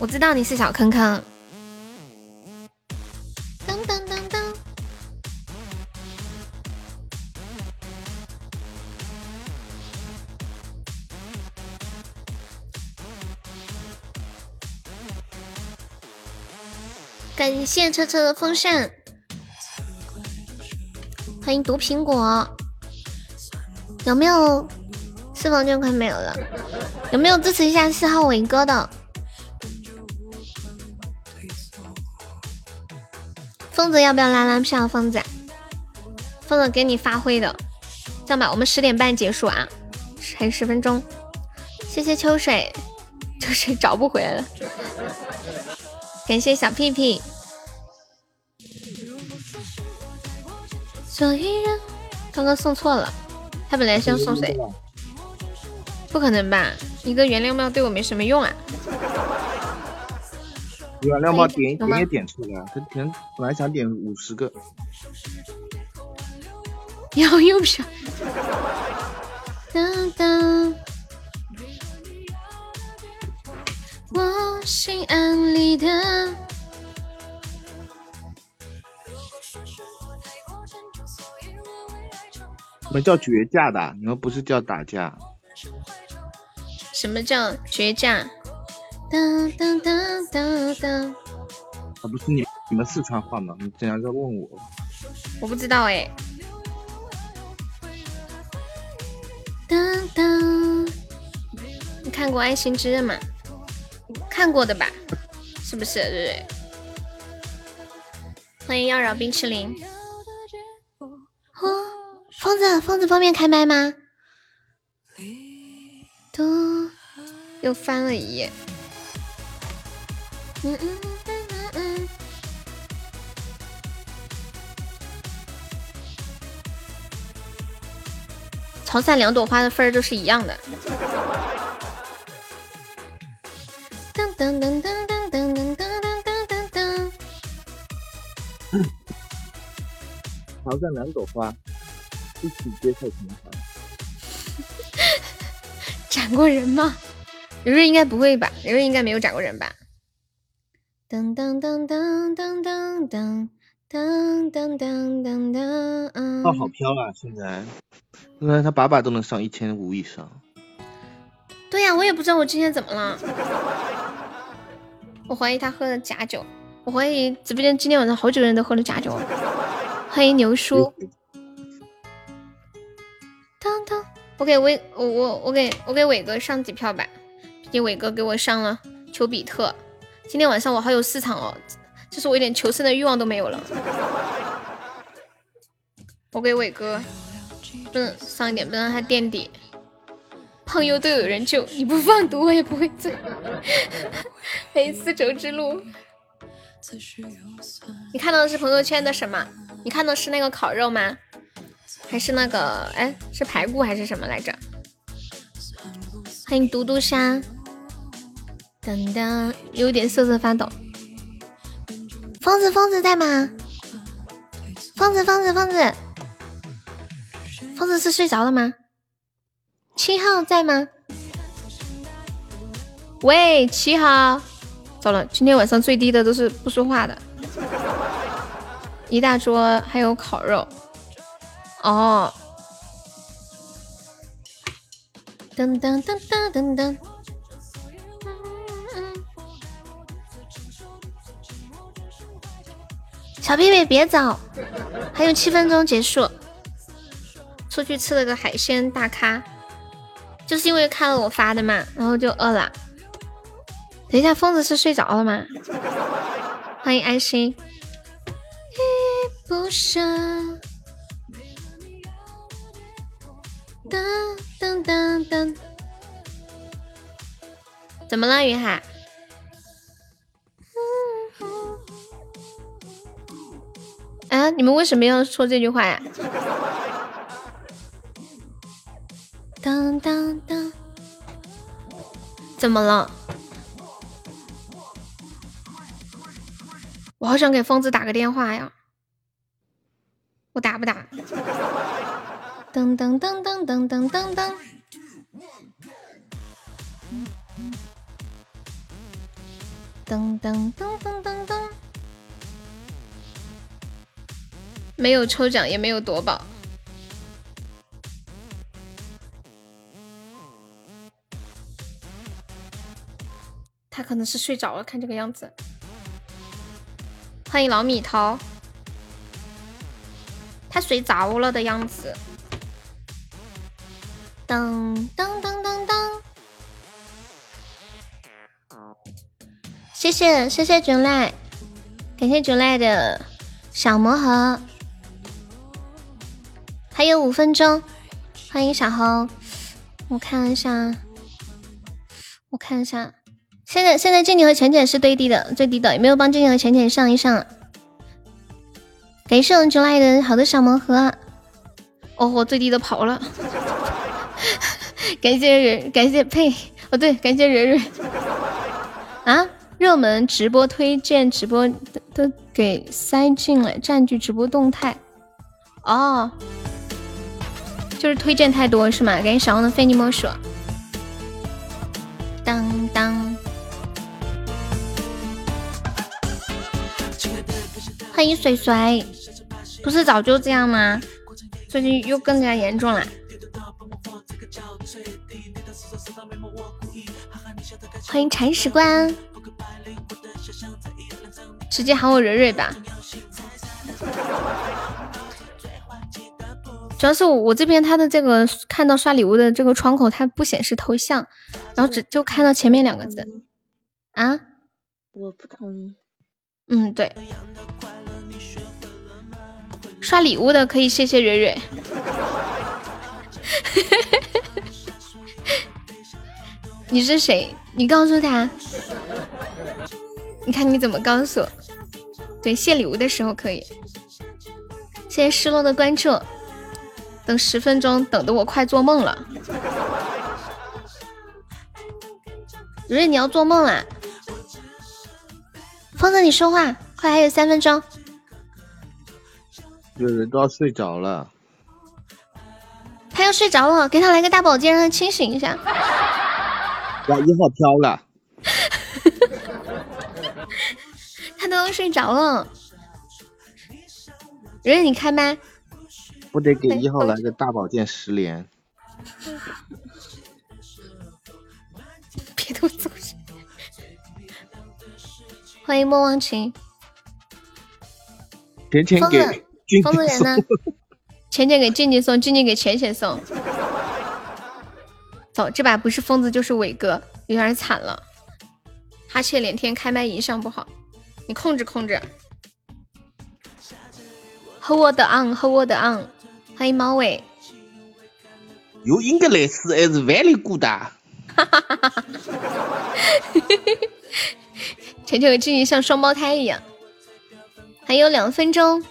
我知道你是小坑坑。感谢车车的风扇，欢迎毒苹果。有没有四方券快没有了？有没有支持一下四号伟哥的？疯子要不要拉拉票？疯子，疯子给你发挥的。这样吧，我们十点半结束啊，还有十分钟。谢谢秋水，<laughs> 秋水找不回来了。感谢小屁屁。所以人刚刚送错了，他本来是要送谁？不可能吧？一个原谅帽对我没什么用啊！原谅帽点点也点错了，他点本来想点五十个，要又票。当当，我心安理得。我们叫绝架的，你们不是叫打架。什么叫绝架？当当当当当。啊，不是你你们四川话吗？你竟然在问我？我不知道哎。当当，你看过《爱情之刃》吗？看过的吧？是不是？对对。欢迎妖娆冰淇淋。疯子，疯子方便开麦吗？都又翻了一页。嗯嗯嗯嗯嗯。潮汕两朵花的分儿都是一样的。噔噔噔噔噔噔噔噔噔噔噔。潮汕两朵花，一起接受惩罚。<laughs> 斩过人吗？刘瑞应该不会吧？刘瑞应该没有斩过人吧？噔噔噔噔噔噔噔噔噔噔噔噔。号好飘啊！现在，现在他把把都能上一千五以上。对呀，我也不知道我今天怎么了。我怀疑他喝了假酒，我怀疑直播间今天晚上好几个人都喝了假酒。欢迎牛叔。我给伟我我我给我给伟哥上几票吧，毕竟伟哥给我上了丘比特。今天晚上我还有四场哦，就是我一点求生的欲望都没有了。我给伟哥，不能上一点，不能让他垫底。胖优都有人救，你不放毒我也不会醉。黑丝绸之路，你看到的是朋友圈的什么？你看到是那个烤肉吗？还是那个哎，是排骨还是什么来着？欢迎嘟嘟虾，等等，有点瑟瑟发抖。疯子，疯子在吗？疯子，疯子，疯子，疯子是睡着了吗？七号在吗？喂，七号，糟了，今天晚上最低的都是不说话的。一大桌还有烤肉，哦，噔噔噔噔噔噔，小屁屁别走，还有七分钟结束。出去吃了个海鲜大咖，就是因为看了我发的嘛，然后就饿了。等一下，疯子是睡着了吗？欢迎安心。依不舍。噔噔噔噔。怎么了，云海？啊，你们为什么要说这句话呀？当当当，怎么了？我好想给疯子打个电话呀，我打不打？噔噔噔噔噔噔噔噔，噔噔噔噔噔噔，没有抽奖，也没有夺宝。他可能是睡着了，看这个样子。欢迎老米桃，他睡着了的样子。当当当当当，谢谢谢谢九赖，感谢九赖的小魔盒。还有五分钟，欢迎小红，我看一下，我看一下。现在现在静静和浅浅是最低的最低的，有没有帮静静和浅浅上一上？感谢我们九赖的好多小魔盒。哦，我最低的跑了。<laughs> 感谢人，感谢呸，哦对，感谢蕊蕊。<laughs> 啊，热门直播推荐直播都给塞进了，占据直播动态。哦，就是推荐太多是吗？感谢小红的非你莫属。当当。欢迎水水，不是早就这样吗？最近又更加严重了。欢迎铲屎官，直接喊我蕊蕊吧。主要是我我这边他的这个看到刷礼物的这个窗口，它不显示头像，然后只就看到前面两个字。啊？我不同意。嗯，对。刷礼物的可以谢谢蕊蕊。<laughs> 你是谁？你告诉他。你看你怎么告诉？对，谢礼物的时候可以。谢谢失落的关注。等十分钟，等的我快做梦了。蕊蕊，你要做梦啦！疯子，你说话，快，还有三分钟。有人都要睡着了。他要睡着了，给他来个大保健，让他清醒一下。哇，一号飘了。<laughs> 他都要睡着了。蕊蕊，你开麦。不得给一号来个大保健十连。别动手！欢迎莫忘情。钱钱 <laughs> 给俊疯子人呢？钱钱给静静送，静静给浅浅送。走，这把不是疯子就是伟哥，有点惨了。哈欠连天，开麦影响不好，你控制控制。Hold on，Hold on。欢迎猫尾，又应该来斯还是 very good 啊！哈哈哈哈哈！晨晨和静怡像双胞胎一样。还有两分钟，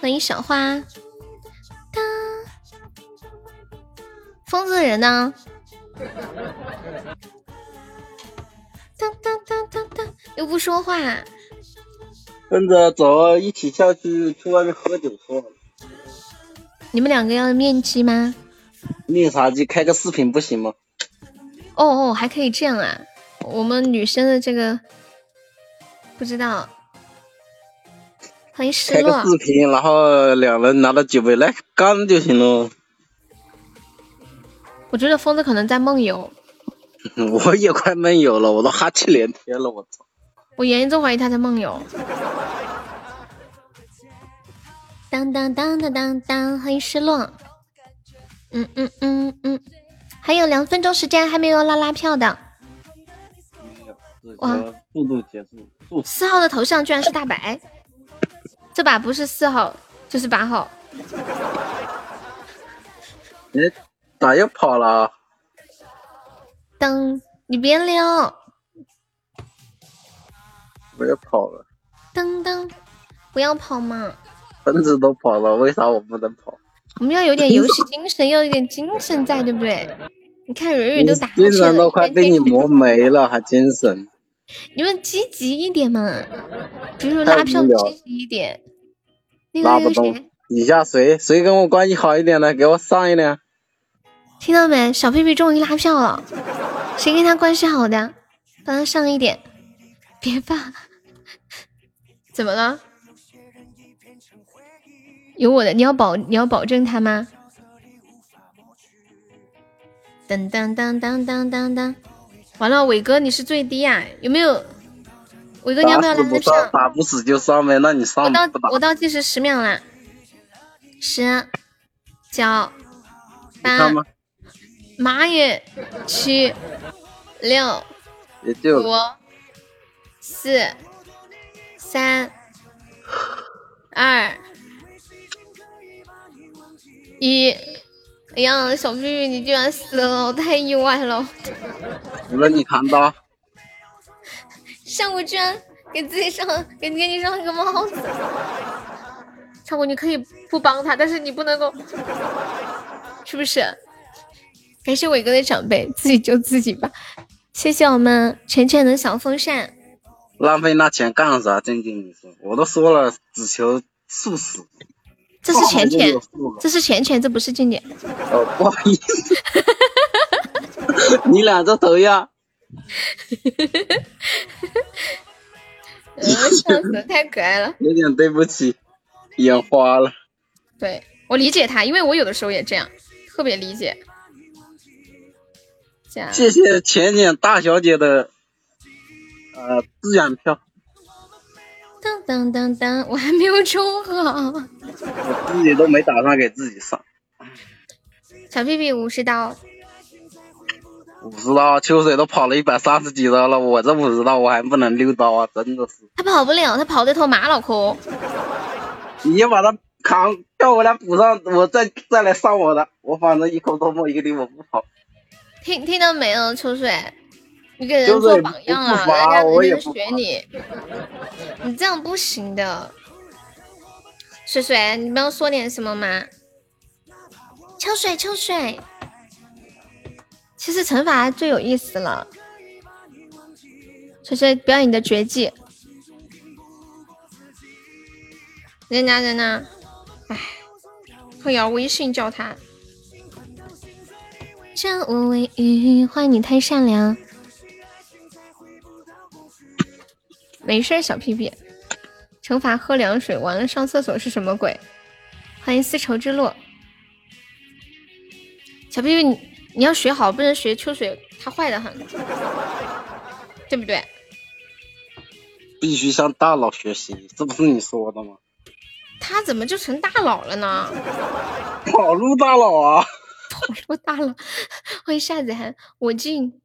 欢迎小花。疯子的人呢？当当当当当，又不说话。跟着走，一起下去去外面喝酒说。你们两个要面基吗？面啥基？开个视频不行吗？哦哦，还可以这样啊！我们女生的这个不知道。欢迎失落。开个视频，然后两人拿着酒杯来干就行了。我觉得疯子可能在梦游。<laughs> 我也快梦游了，我都哈气连天了，我操！我严重怀疑他在梦游。当当当当当当，欢迎失落。嗯嗯嗯嗯，还有两分钟时间，还没有拉拉票的。哇，速度结束。四号的头像居然是大白，这把不是四号就是八号。你咋又跑了？噔，你别溜。我要跑了。噔噔，不要跑嘛。分子都跑了，为啥我不能跑？我们要有点游戏精神，要有点精神在，对不对？你看蕊蕊都打精神都快被你磨没了，还精神？你们积极一点嘛，比如拉票积极一点。拉不动。以下谁谁跟我关系好一点的，给我上一点。听到没？小屁屁终于拉票了，谁跟他关系好的，帮他上一点。别怕，怎么了？有我的，你要保你要保证他吗？当当当当当当当，完了，伟哥你是最低啊？有没有？伟哥你要不要拉个票？打不死就上呗，那你上。我倒我倒计时十秒啦，十、九、八，妈耶，七、六、五、四、三、二。一，哎呀，小碧碧，你居然死了，我太意外了。除了你看到，上古居然给自己上，给给你上一个帽子。上古，你可以不帮他，但是你不能够，是不是？感谢伟哥的长辈，自己救自己吧。谢谢我们晨晨的小风扇。浪费那钱干啥？正经你说，我都说了，只求速死。这是浅浅，这是浅浅，这不是静静。哦，不好意思。<laughs> 你俩这头呀。<laughs> 笑死，太可爱了。有点对不起，眼花了。对我理解他，因为我有的时候也这样，特别理解。谢谢浅浅大小姐的呃志愿票。当当当当，我还没有充好。我自己都没打算给自己上。小屁屁五十刀。五十刀，秋水都跑了一百三十几刀了，我这五十刀我还不能溜刀啊！真的是。他跑不了，他跑得头马脑壳。你把他扛叫我俩补上，我再再来上我的，我反正一口唾沫一个地我不跑。听听到没有，秋水？你给人做榜样了，人家人家学你，你这样不行的。水水，你帮我说点什么吗？秋水，秋水。其实惩罚最有意思了。水水，表演你的绝技。人家人呢？哎，我要微信叫他。欢迎你太善良。没事，小屁屁。惩罚喝凉水，完了上厕所是什么鬼？欢迎丝绸之路。小屁屁，你你要学好，不能学秋水，他坏的很，对不对？必须向大佬学习，这不是你说的吗？他怎么就成大佬了呢？跑路大佬啊！<laughs> 跑路大佬，欢迎夏子涵，我竟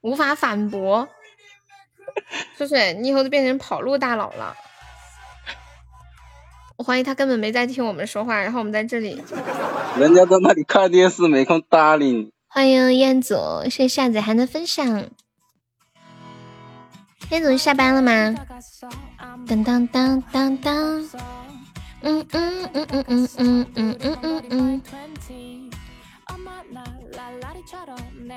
无法反驳。秋水，你以后都变成跑路大佬了。我怀疑他根本没在听我们说话，然后我们在这里。<laughs> 人家在那里看电视，没空搭理你。欢迎燕祖，谢谢夏子涵的分享。燕祖下班了吗？当当当当当。嗯嗯嗯嗯嗯嗯嗯嗯嗯嗯。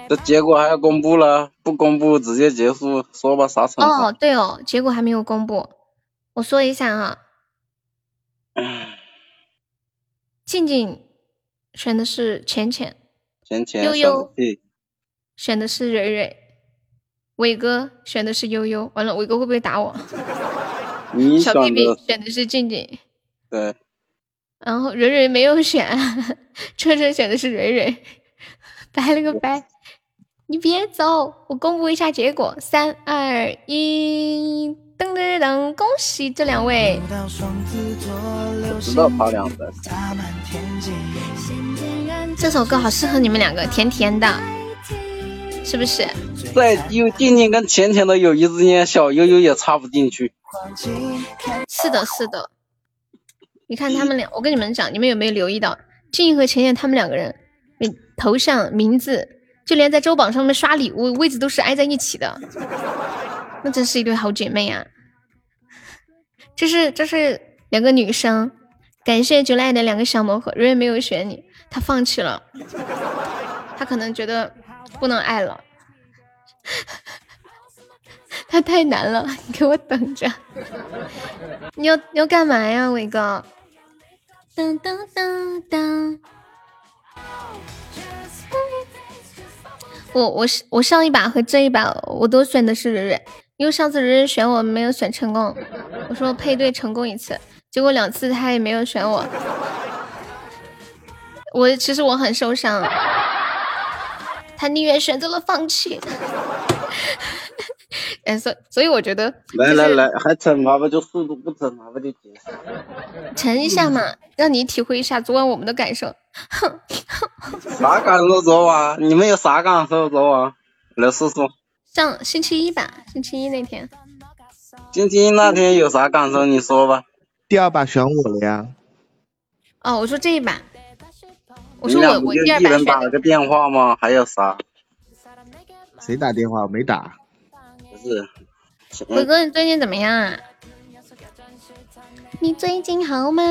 这结果还要公布了，不公布直接结束，说吧，啥惩罚？哦，对哦，结果还没有公布，我说一下啊。静静选的是浅浅，浅浅悠悠选的是蕊蕊，伟哥选的是悠悠。完了，伟哥会不会打我？小屁屁选的是静静。对。然后蕊蕊没有选，<laughs> 车车选的是蕊蕊，拜了个拜。你别走，我公布一下结果，三二一，噔噔噔，恭喜这两位。知道跑两分。这首歌好适合你们两个，甜甜的，是不是？在有静静跟甜甜的友谊之间，小悠悠也插不进去。是的，是的。你看他们俩，我跟你们讲，你们有没有留意到，静怡和浅浅他们两个人，头像、名字，就连在周榜上面刷礼物位置都是挨在一起的，<laughs> 那真是一对好姐妹啊！这是这是两个女生，感谢九赖的两个小魔盒，瑞瑞没有选你，他放弃了，他可能觉得不能爱了，<laughs> 他太难了，你给我等着，你要你要干嘛呀，伟哥？当当当当！我我是我上一把和这一把我都选的是蕊蕊，因为上次蕊蕊选我没有选成功，我说配对成功一次，结果两次他也没有选我，我其实我很受伤，他宁愿选择了放弃。哎，所所以我觉得，来来来，还惩罚不就速度，不惩罚不就结束？沉一下嘛，让你体会一下昨晚我们的感受。啥感受？昨晚你们有啥感受？昨晚来说说。上星期一吧，星期一那天。星期一那天有啥感受？你说吧。第二把选我了呀。哦，我说这一把。我说我我第二把选。一人打了个电话吗？还有啥？谁打电话？我没打。是，伟哥，你最近怎么样啊？你最近好吗？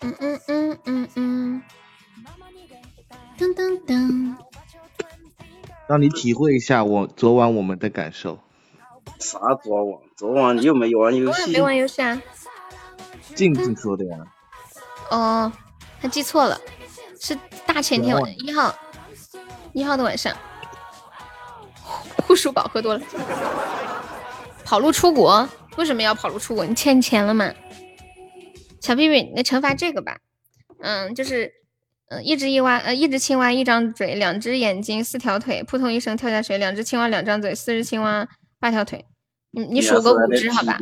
嗯嗯嗯嗯嗯。噔噔噔。让你体会一下我昨晚我们的感受。啥昨晚？昨晚你又没玩游戏？没玩游戏啊。静静说的呀。哦，他记错了，是大前天晚一号，一号的晚上。护舒宝喝多了，跑路出国？为什么要跑路出国？你欠钱了吗？小屁屁，那惩罚这个吧，嗯，就是嗯，一只一蛙，呃，一只青蛙，一张嘴，两只眼睛，四条腿，扑通一声跳下水。两只青蛙，两张嘴，四只青蛙，八条腿。你你数个五只好吧？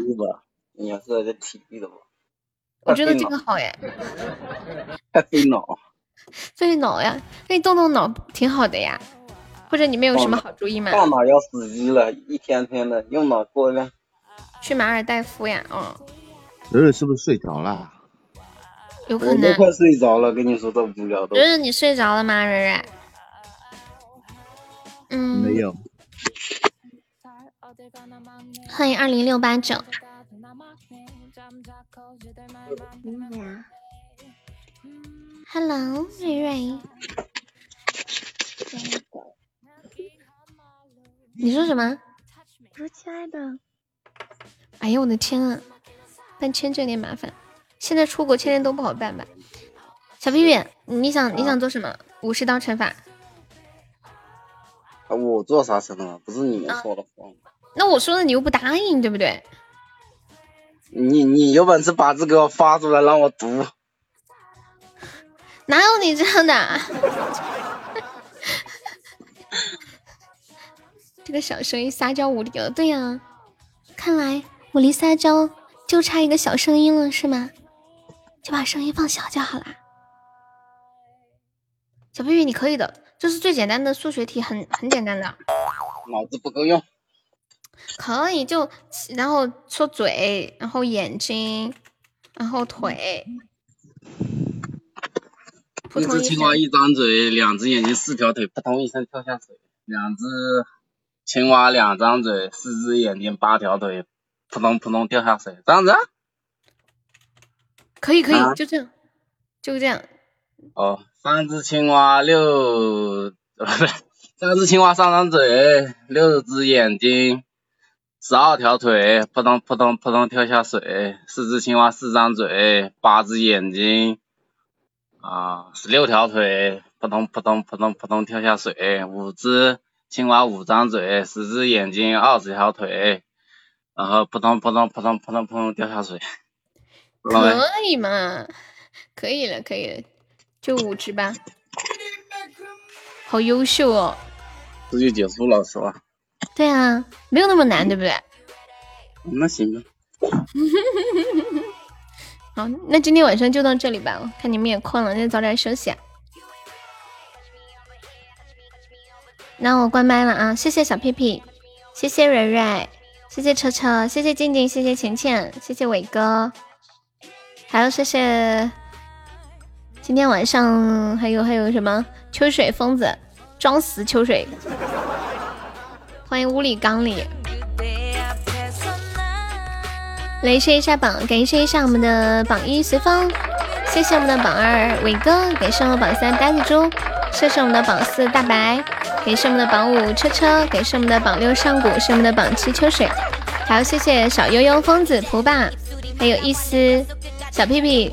你要是来体力的吧？我觉得这个好哎。<laughs> 太费脑。<laughs> 费脑呀，那你动动脑挺好的呀。或者你们有什么好主意吗？大马要死机了，一天天的用脑过量。去马尔代夫呀，嗯。蕊蕊是不是睡着了？有可能。我快睡着了，跟你说这无聊的。蕊蕊，你睡着了吗？蕊蕊。嗯。没有。欢迎二零六八九。Hello，蕊蕊。你说什么？我说亲爱的。哎呀，我的天啊！办签证有点麻烦，现在出国签证都不好办吧？小屁屁，你想你想做什么？武士刀惩罚？啊我做啥惩罚？不是你们说的话。那我说的你又不答应，对不对？你你有本事把字给我发出来让我读。哪有你这样的？这个小声音撒娇无敌了，对呀，看来我离撒娇就差一个小声音了，是吗？就把声音放小就好啦。小屁屁，你可以的，这是最简单的数学题，很很简单的。脑子不够用。可以，就然后说嘴，然后眼睛，然后腿。一只青蛙一张嘴，两只眼睛四条腿，扑通一声跳下水。两只。青蛙两张嘴，四只眼睛，八条腿，扑通扑通掉下水，这样子？可以可以，就这样，就这样。哦，三只青蛙六，不是，三只青蛙三张嘴，六只眼睛，十二条腿，扑通扑通扑通跳下水。四只青蛙四张嘴，八只眼睛，啊，十六条腿，扑通扑通扑通扑通跳下水。五只。青蛙五张嘴，十只眼睛，二十条腿，然后扑通扑通扑通扑通扑通掉下水，可以嘛？可以了，可以了，就五只吧。好优秀哦！这就结束了是吧？对啊，没有那么难，对不对？那行吧。<laughs> 好，那今天晚上就到这里吧。看你们也困了，那就早点休息。那我关麦了啊！谢谢小屁屁，谢谢蕊蕊，谢谢车车，谢谢静静，谢谢浅浅，谢谢伟哥，还有谢谢今天晚上还有还有什么？秋水疯子装死秋水，欢迎屋里缸里，雷谢一下榜，感谢一下我们的榜一随风，谢谢我们的榜二伟哥，感谢我榜三呆子猪，谢谢我们的榜四大白。感谢我们的榜五车车，感谢我们的榜六上古，是我们的榜七秋水，还有谢谢小悠悠、疯子、蒲霸，还有一丝小屁屁、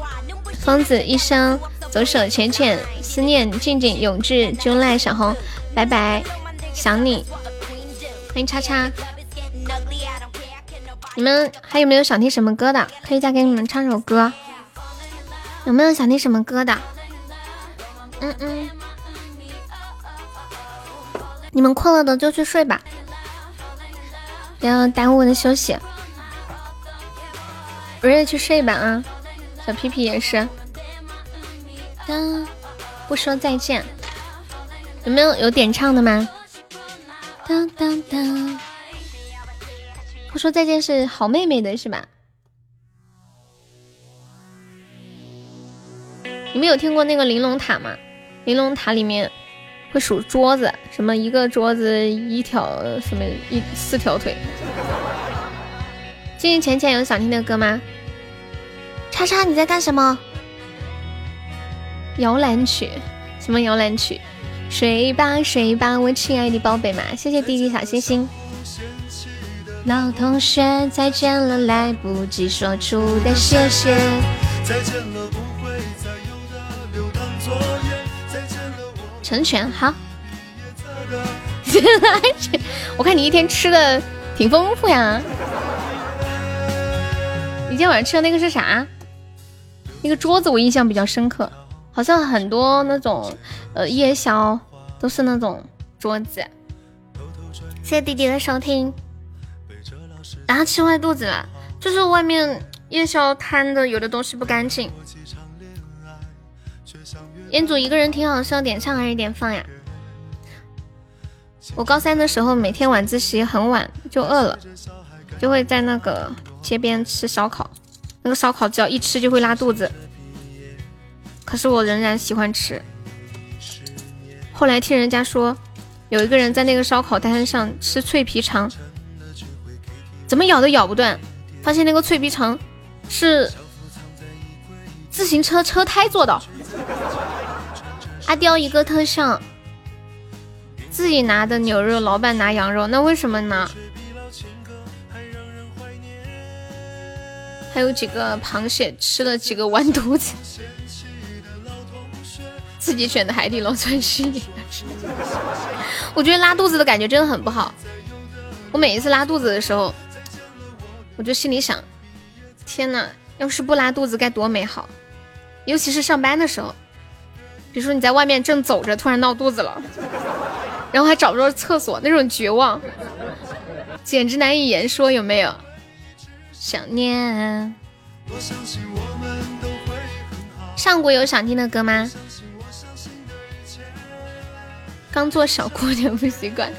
疯子一生、左手浅浅、思念、静静、永志、君赖、小红，拜拜，想你，欢迎叉叉，你们还有没有想听什么歌的？可以再给你们唱首歌，有没有想听什么歌的？嗯嗯。你们困了的就去睡吧，不要耽误我的休息。我也去睡吧啊，小屁屁也是。当不说再见，有没有有点唱的吗？当当当，不说再见是好妹妹的是吧？你们有听过那个玲珑塔吗？玲珑塔里面。会数桌子，什么一个桌子一条什么一四条腿。静静浅浅有想听的歌吗？叉叉你在干什么？摇篮曲？什么摇篮曲？睡吧睡吧，我亲爱的宝贝嘛！谢谢弟弟小星星。老同学再见了，来不及说出的谢谢。再见了，不会再有的流淌作业。成全好，<laughs> 我看你一天吃的挺丰富呀。你今天晚上吃的那个是啥？那个桌子我印象比较深刻，好好像很多那种呃夜宵都是那种桌子。谢谢弟弟的收听。然后吃坏肚子了，就是外面夜宵摊的有的东西不干净。烟祖一个人挺好，是要点唱还是点放呀？我高三的时候，每天晚自习很晚就饿了，就会在那个街边吃烧烤。那个烧烤只要一吃就会拉肚子，可是我仍然喜欢吃。后来听人家说，有一个人在那个烧烤摊上吃脆皮肠，怎么咬都咬不断，发现那个脆皮肠是自行车车胎做的。阿刁一个特效。自己拿的牛肉，老板拿羊肉，那为什么呢？还有几个螃蟹吃了几个完犊子，自己选的海底捞算是。<laughs> 我觉得拉肚子的感觉真的很不好。我每一次拉肚子的时候，我就心里想：天呐，要是不拉肚子该多美好！尤其是上班的时候，比如说你在外面正走着，突然闹肚子了。然后还找不着厕所，那种绝望，简直难以言说，有没有？想念。上古有想听的歌吗？刚做小姑娘不习惯。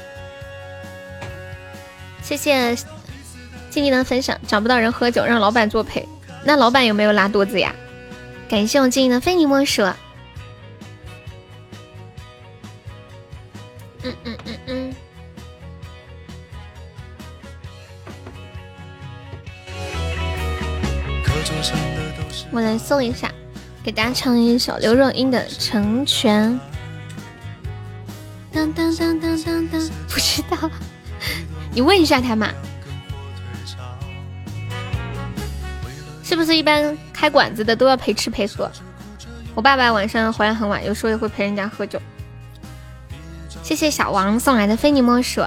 谢谢静静的分享。找不到人喝酒，让老板作陪。那老板有没有拉肚子呀？感谢我静静的非你莫属。我来送一下，给大家唱一首刘若英的《成全》。当当当当当当，不知道，<laughs> 你问一下他嘛。是不是一般开馆子的都要陪吃陪喝？我爸爸晚上回来很晚，有时候也会陪人家喝酒。谢谢小王送来的非你莫属。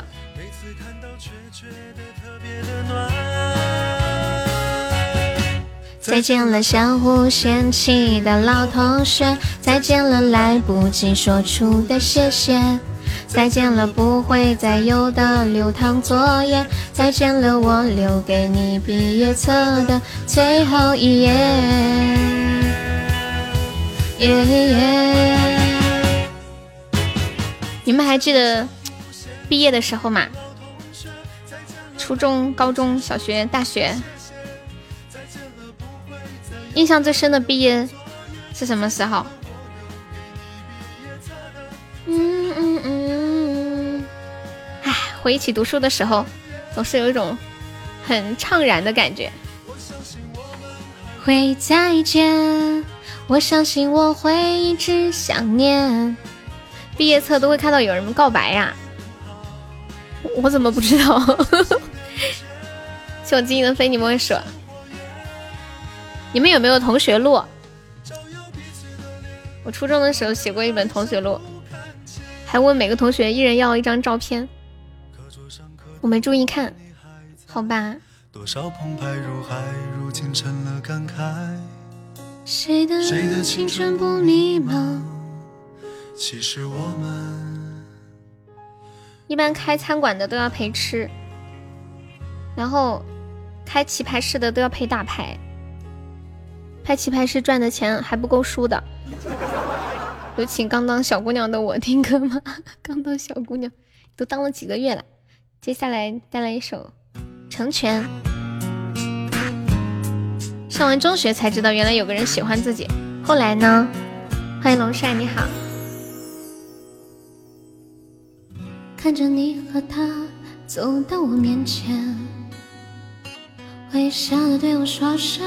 再见了相互嫌弃的老同学，再见了来不及说出的谢谢，再见了不会再有的流淌作业，再见了我留给你毕业册的最后一页。你们还记得毕业的时候吗？初中、高中小学、大学，印象最深的毕业是什么时候？嗯嗯嗯，哎，回忆起读书的时候，总是有一种很怅然的感觉。会再见，我相信我会一直想念。毕业册都会看到有人告白呀，我怎么不知道？谢我晶莹的飞你莫属。你们有没有同学录？我初中的时候写过一本同学录，还问每个同学一人要一张照片，我没注意看，好吧。多少澎湃如海，如今成了感慨谁的青春不迷茫？其实我们一般开餐馆的都要陪吃，然后开棋牌室的都要陪打牌。拍棋牌室赚的钱还不够输的。有请刚当小姑娘的我听歌吗？<laughs> 刚当小姑娘都当了几个月了。接下来带来一首《成全》。上完中学才知道原来有个人喜欢自己，后来呢？欢迎龙帅，你好。看着你和他走到我面前，微笑的对我说声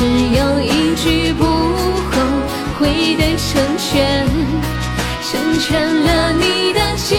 只有一句不后悔的成全，成全了你的今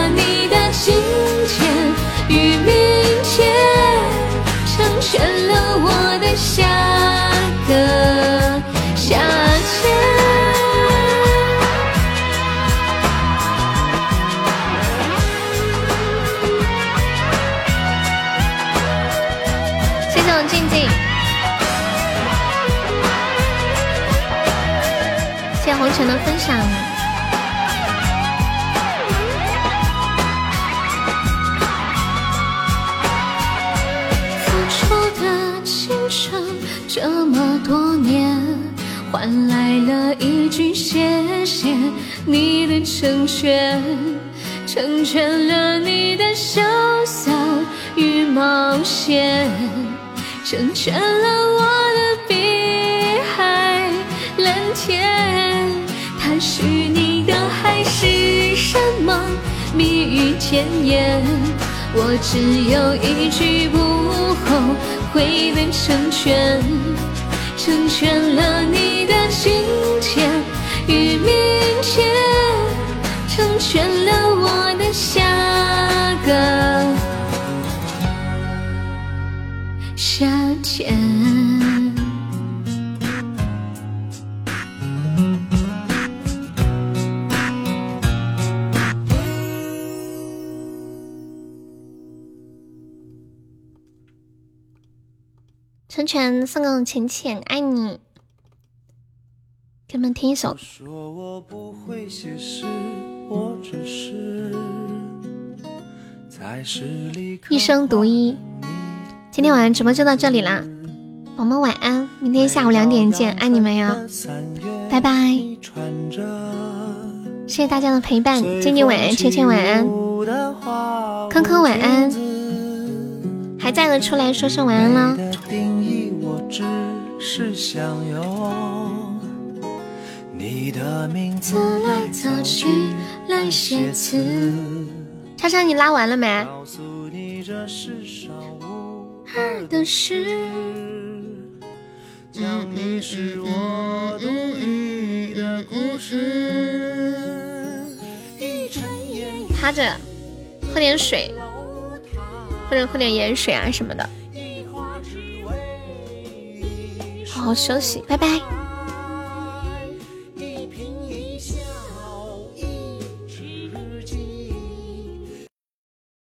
个夏天。谢谢我静静。谢谢红尘的分享。这么多年，换来了一句谢谢你的成全，成全了你的潇洒与冒险，成全了我的碧海蓝天。他许你的海誓山盟，蜜语甜言，我只有一句不后会的成全，成全了你的今天与明天，成全了我的下个夏天。成全送给我浅浅，爱你。给你们听一首。说我不会写诗，我只是在诗里一生独一。今天晚上直播就到这里啦，宝宝晚安，明天下午两点见，爱你们呀，拜拜。谢谢大家的陪伴，静静晚安，芊芊晚安，坑坑晚安，还在的出来说声晚安了。只是想用你的名字来造句，来写词。叉叉，你拉完了没？告诉你这世上无二的事。讲你是我独一的故事。趴着，喝点水，或者喝点盐水啊什么的。好好休息，拜拜。